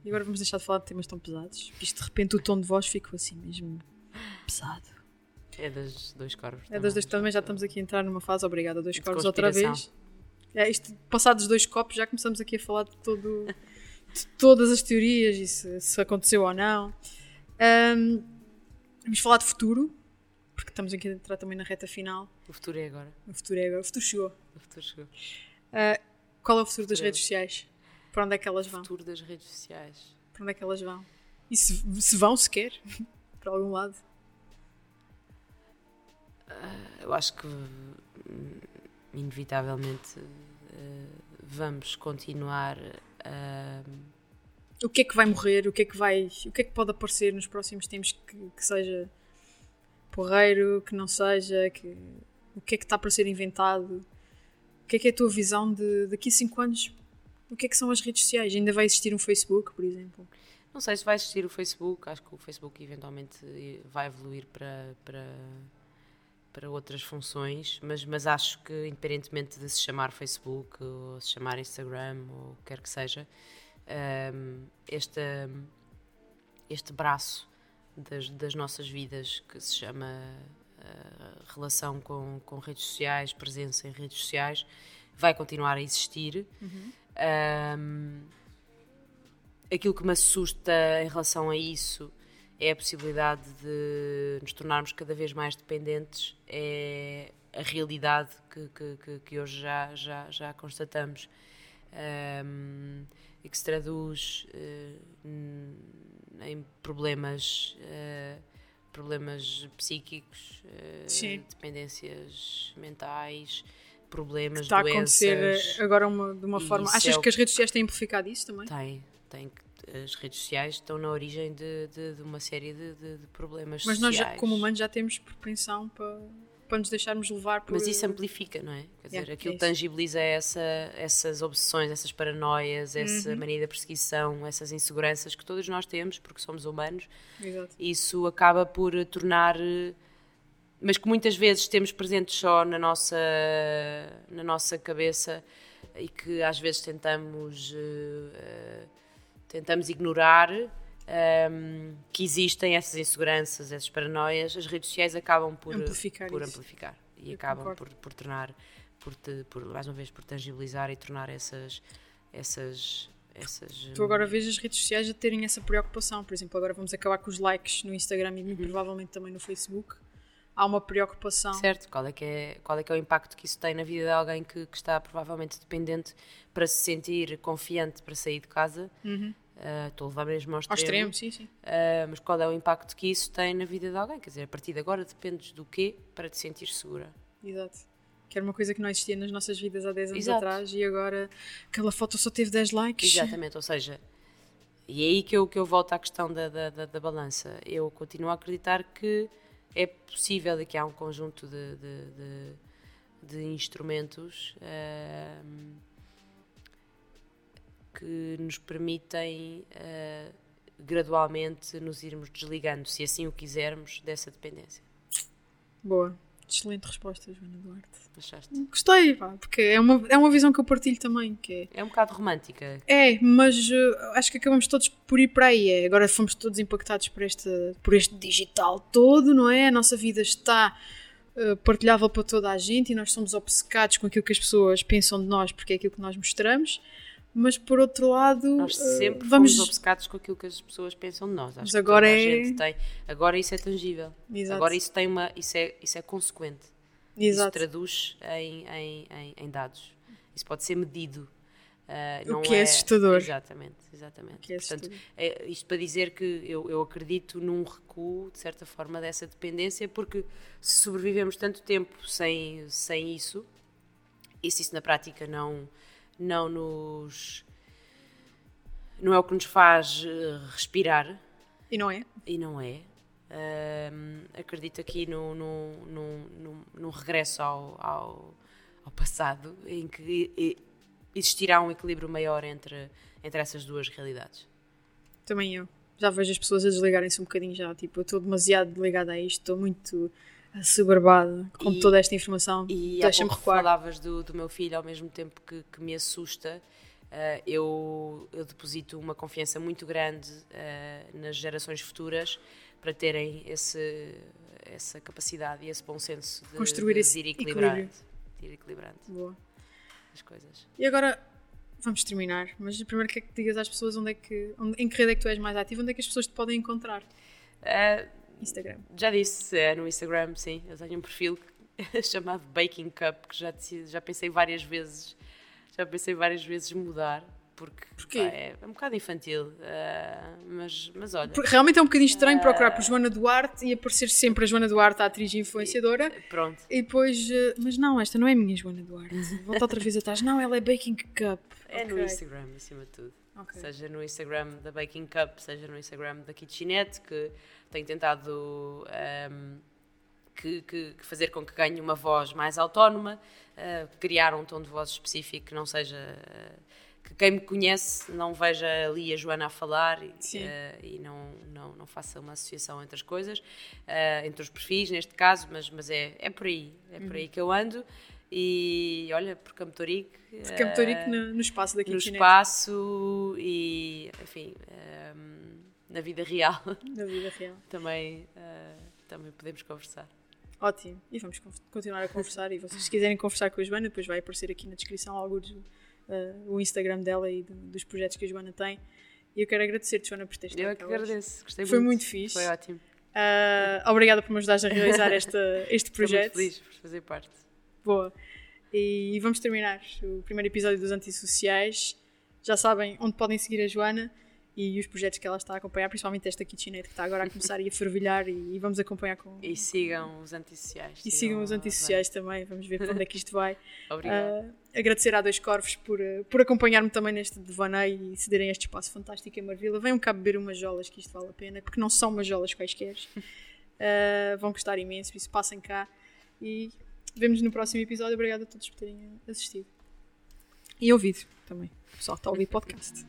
E agora vamos deixar de falar de temas tão pesados. porque Isto de repente o tom de voz ficou assim mesmo pesado. É das dois corvos. É das dois também já estamos aqui a entrar numa fase, obrigada, dois De corpos outra vez. É, isto, passados dois copos, já começamos aqui a falar de, todo, de todas as teorias e se, se aconteceu ou não. Ahm, vamos falar de futuro, porque estamos aqui a entrar também na reta final. O futuro é agora. O futuro é agora. O futuro chegou. O futuro chegou. Ah, qual é o futuro das redes sociais? Para onde é que elas O vão? futuro das redes sociais. Para onde é que elas vão? E se, se vão sequer? [laughs] Para algum lado? Eu acho que hum, inevitavelmente eh, vamos continuar a. O que é que vai morrer? O que é que vai. O que é que pode aparecer nos próximos tempos que, que seja porreiro, que não seja, que, o que é que está para ser inventado? Que é que é a tua visão de daqui a 5 anos? O que é que são as redes sociais? Ainda vai existir um Facebook, por exemplo? Não sei se vai existir o Facebook, acho que o Facebook eventualmente vai evoluir para, para, para outras funções, mas, mas acho que independentemente de se chamar Facebook ou se chamar Instagram ou o que quer que seja, hum, este, este braço das, das nossas vidas que se chama relação com, com redes sociais, presença em redes sociais, vai continuar a existir. Hum, aquilo que me assusta em relação a isso é a possibilidade de nos tornarmos cada vez mais dependentes, é a realidade que, que, que, que hoje já, já, já constatamos um, e que se traduz uh, em problemas, uh, problemas psíquicos, Sim. dependências mentais, problemas, Está a doenças. acontecer agora uma- de uma forma. Achas é o- que as redes sociais têm amplificado isso também? Tem, tem que- as redes sociais estão na origem de, de, de uma série de, de- problemas Mas nós, já, sociais. como humanos, já temos propensão para, para nos deixarmos levar por. Mas isso amplifica, não é? Quer dizer, Yeah, aquilo é tangibiliza essa, essas obsessões, essas paranoias, Uhum. essa mania da perseguição, essas inseguranças que todos nós temos, porque somos humanos. Exato. Isso acaba por tornar. eh, Mas que muitas vezes temos presentes só na nossa, na nossa cabeça e que às vezes tentamos, eh, eh, tentamos ignorar. Ehm, que existem essas inseguranças, essas paranoias, as redes sociais acabam por Amplificar por isso. amplificar e Eu acabam concordo. por, por tornar, por, te- por, mais uma vez, por tangibilizar e tornar essas, essas, essas. Tu agora vês as redes sociais a terem essa preocupação. Por exemplo, agora vamos acabar com os likes no Instagram e muito provavelmente também no Facebook. Há uma preocupação. Certo, qual é, que é, qual é que é o impacto que isso tem na vida de alguém que, que está provavelmente dependente para se sentir confiante para sair de casa? Ah, Estou a levar mesmo ao Ao extremo. extremo, sim, sim. Ah, mas qual é o impacto que isso tem na vida de alguém? Quer dizer, a partir de agora dependes do quê para te sentir segura? Exato. Que era uma coisa que não existia nas nossas vidas há 10 anos Exato. atrás e agora aquela foto só teve 10 likes. Exatamente, ou seja, e é aí que eu, que eu volto à questão da, da, da, da balança. Eu continuo a acreditar que é possível daqui a um conjunto de, de, de, de instrumentos ahm, que nos permitem ah, gradualmente nos irmos desligando, se assim o quisermos, dessa dependência. Boa. Excelente resposta, Joana Duarte. Achaste? Gostei, pá, porque é uma, é uma visão que eu partilho também, que é É um bocado romântica. É, mas uh, acho que acabamos todos por ir para aí. É, agora fomos todos impactados por este, por este digital todo, não é? A nossa vida está uh, partilhável para toda a gente e nós somos obcecados com aquilo que as pessoas pensam de nós porque é aquilo que nós mostramos. Mas por outro lado, Nós uh, sempre vamos. fomos obcecados com aquilo que as pessoas pensam de nós. Acho Mas que agora é- gente tem. Agora isso é tangível. Exato. Agora isso tem uma. Isso é, isso é consequente. Isso Exato. traduz em, em, em, em dados. Isso pode ser medido. Ah, O que é assustador. Exatamente, exatamente. que é Portanto, é, isto para dizer que eu, eu acredito num recuo, de certa forma, dessa dependência, porque se sobrevivemos tanto tempo sem, sem isso, e se isso na prática não, não nos não é o que nos faz uh, respirar. E não é? E não é. Um, acredito aqui no, no, no, no, no regresso ao, ao, ao, passado, em que existirá um equilíbrio maior entre, entre essas duas realidades. Também eu. Já vejo as pessoas a desligarem-se um bocadinho já. Tipo, eu estou demasiado ligada a isto, estou muito assoberbada com e, toda esta informação. E Deixa-me recuar. falavas do, do meu filho ao mesmo tempo que, que me assusta. Uh, eu, eu, deposito uma confiança muito grande uh, nas gerações futuras para terem esse, essa capacidade e esse bom senso de, Construir de, de ir equilibrando, ir equilibrando Boa. as coisas. E agora vamos terminar, mas primeiro quer que digas às pessoas onde é que, onde, em que rede é que tu és mais ativo, onde é que as pessoas te podem encontrar? Uh, Instagram. Já disse, é no Instagram, sim. Eu tenho um perfil [laughs] chamado Baking Cup que já, já pensei várias vezes já pensei várias vezes mudar, porque pá, é, é, um bocado infantil. Uh, mas, mas olha. Porque realmente é um bocadinho estranho uh, procurar por Joana Duarte e aparecer sempre a Joana Duarte, a atriz influenciadora. E, pronto. E depois. Uh, mas não, esta não é a minha Joana Duarte. Volta outra vez atrás. Não, ela é Baking Cup. É okay. no Instagram, acima de tudo. Okay. Seja no Instagram da Baking Cup, seja no Instagram da Kitchenette, que tenho tentado. Um, que, que, que, fazer com que ganhe uma voz mais autónoma, uh, criar um tom de voz específico que não seja. Uh, que quem me conhece não veja ali a Joana a falar e, uh, e não, não, não faça uma associação entre as coisas, entre os perfis neste caso, mas, mas é, é por aí, é por aí uhum. que eu ando. E olha, por Campo. Por Campo Torique no, no, espaço daqui No espaço e, enfim, um, na vida real. [laughs] Na vida real. também, também podemos conversar. Ótimo. E vamos continuar a conversar. E vocês, se quiserem conversar com a Joana, depois vai aparecer aqui na descrição alguns uh, o Instagram dela e do, dos projetos que a Joana tem. E eu quero agradecer-te, Joana, por teres estado Eu é que agradeço. Gostei Foi muito. muito fixe. Foi ótimo. Uh, obrigada por me ajudares a realizar esta, este projeto. Estou muito feliz por fazer parte. Boa. E vamos terminar o primeiro episódio dos Antissociais. Já sabem onde podem seguir a Joana e os projetos que ela está a acompanhar, principalmente esta kitchenette que está agora a começar a fervilhar e, e, vamos acompanhar com... E sigam os antissociais. E sigam os antissociais bem. também, vamos ver para onde é que isto vai. [laughs] Obrigada. Uh, agradecer a Dois Corvos por, uh, por acompanhar-me também neste devaneio e cederem este espaço fantástico em Marvila. Venham cá beber umas jolas que isto vale a pena, porque não são umas jolas quaisquer. Uh, [laughs] vão gostar imenso, isso passem cá e vemos no próximo episódio. Obrigada a todos por terem assistido. E ouvido também. Pessoal está a ouvir podcast.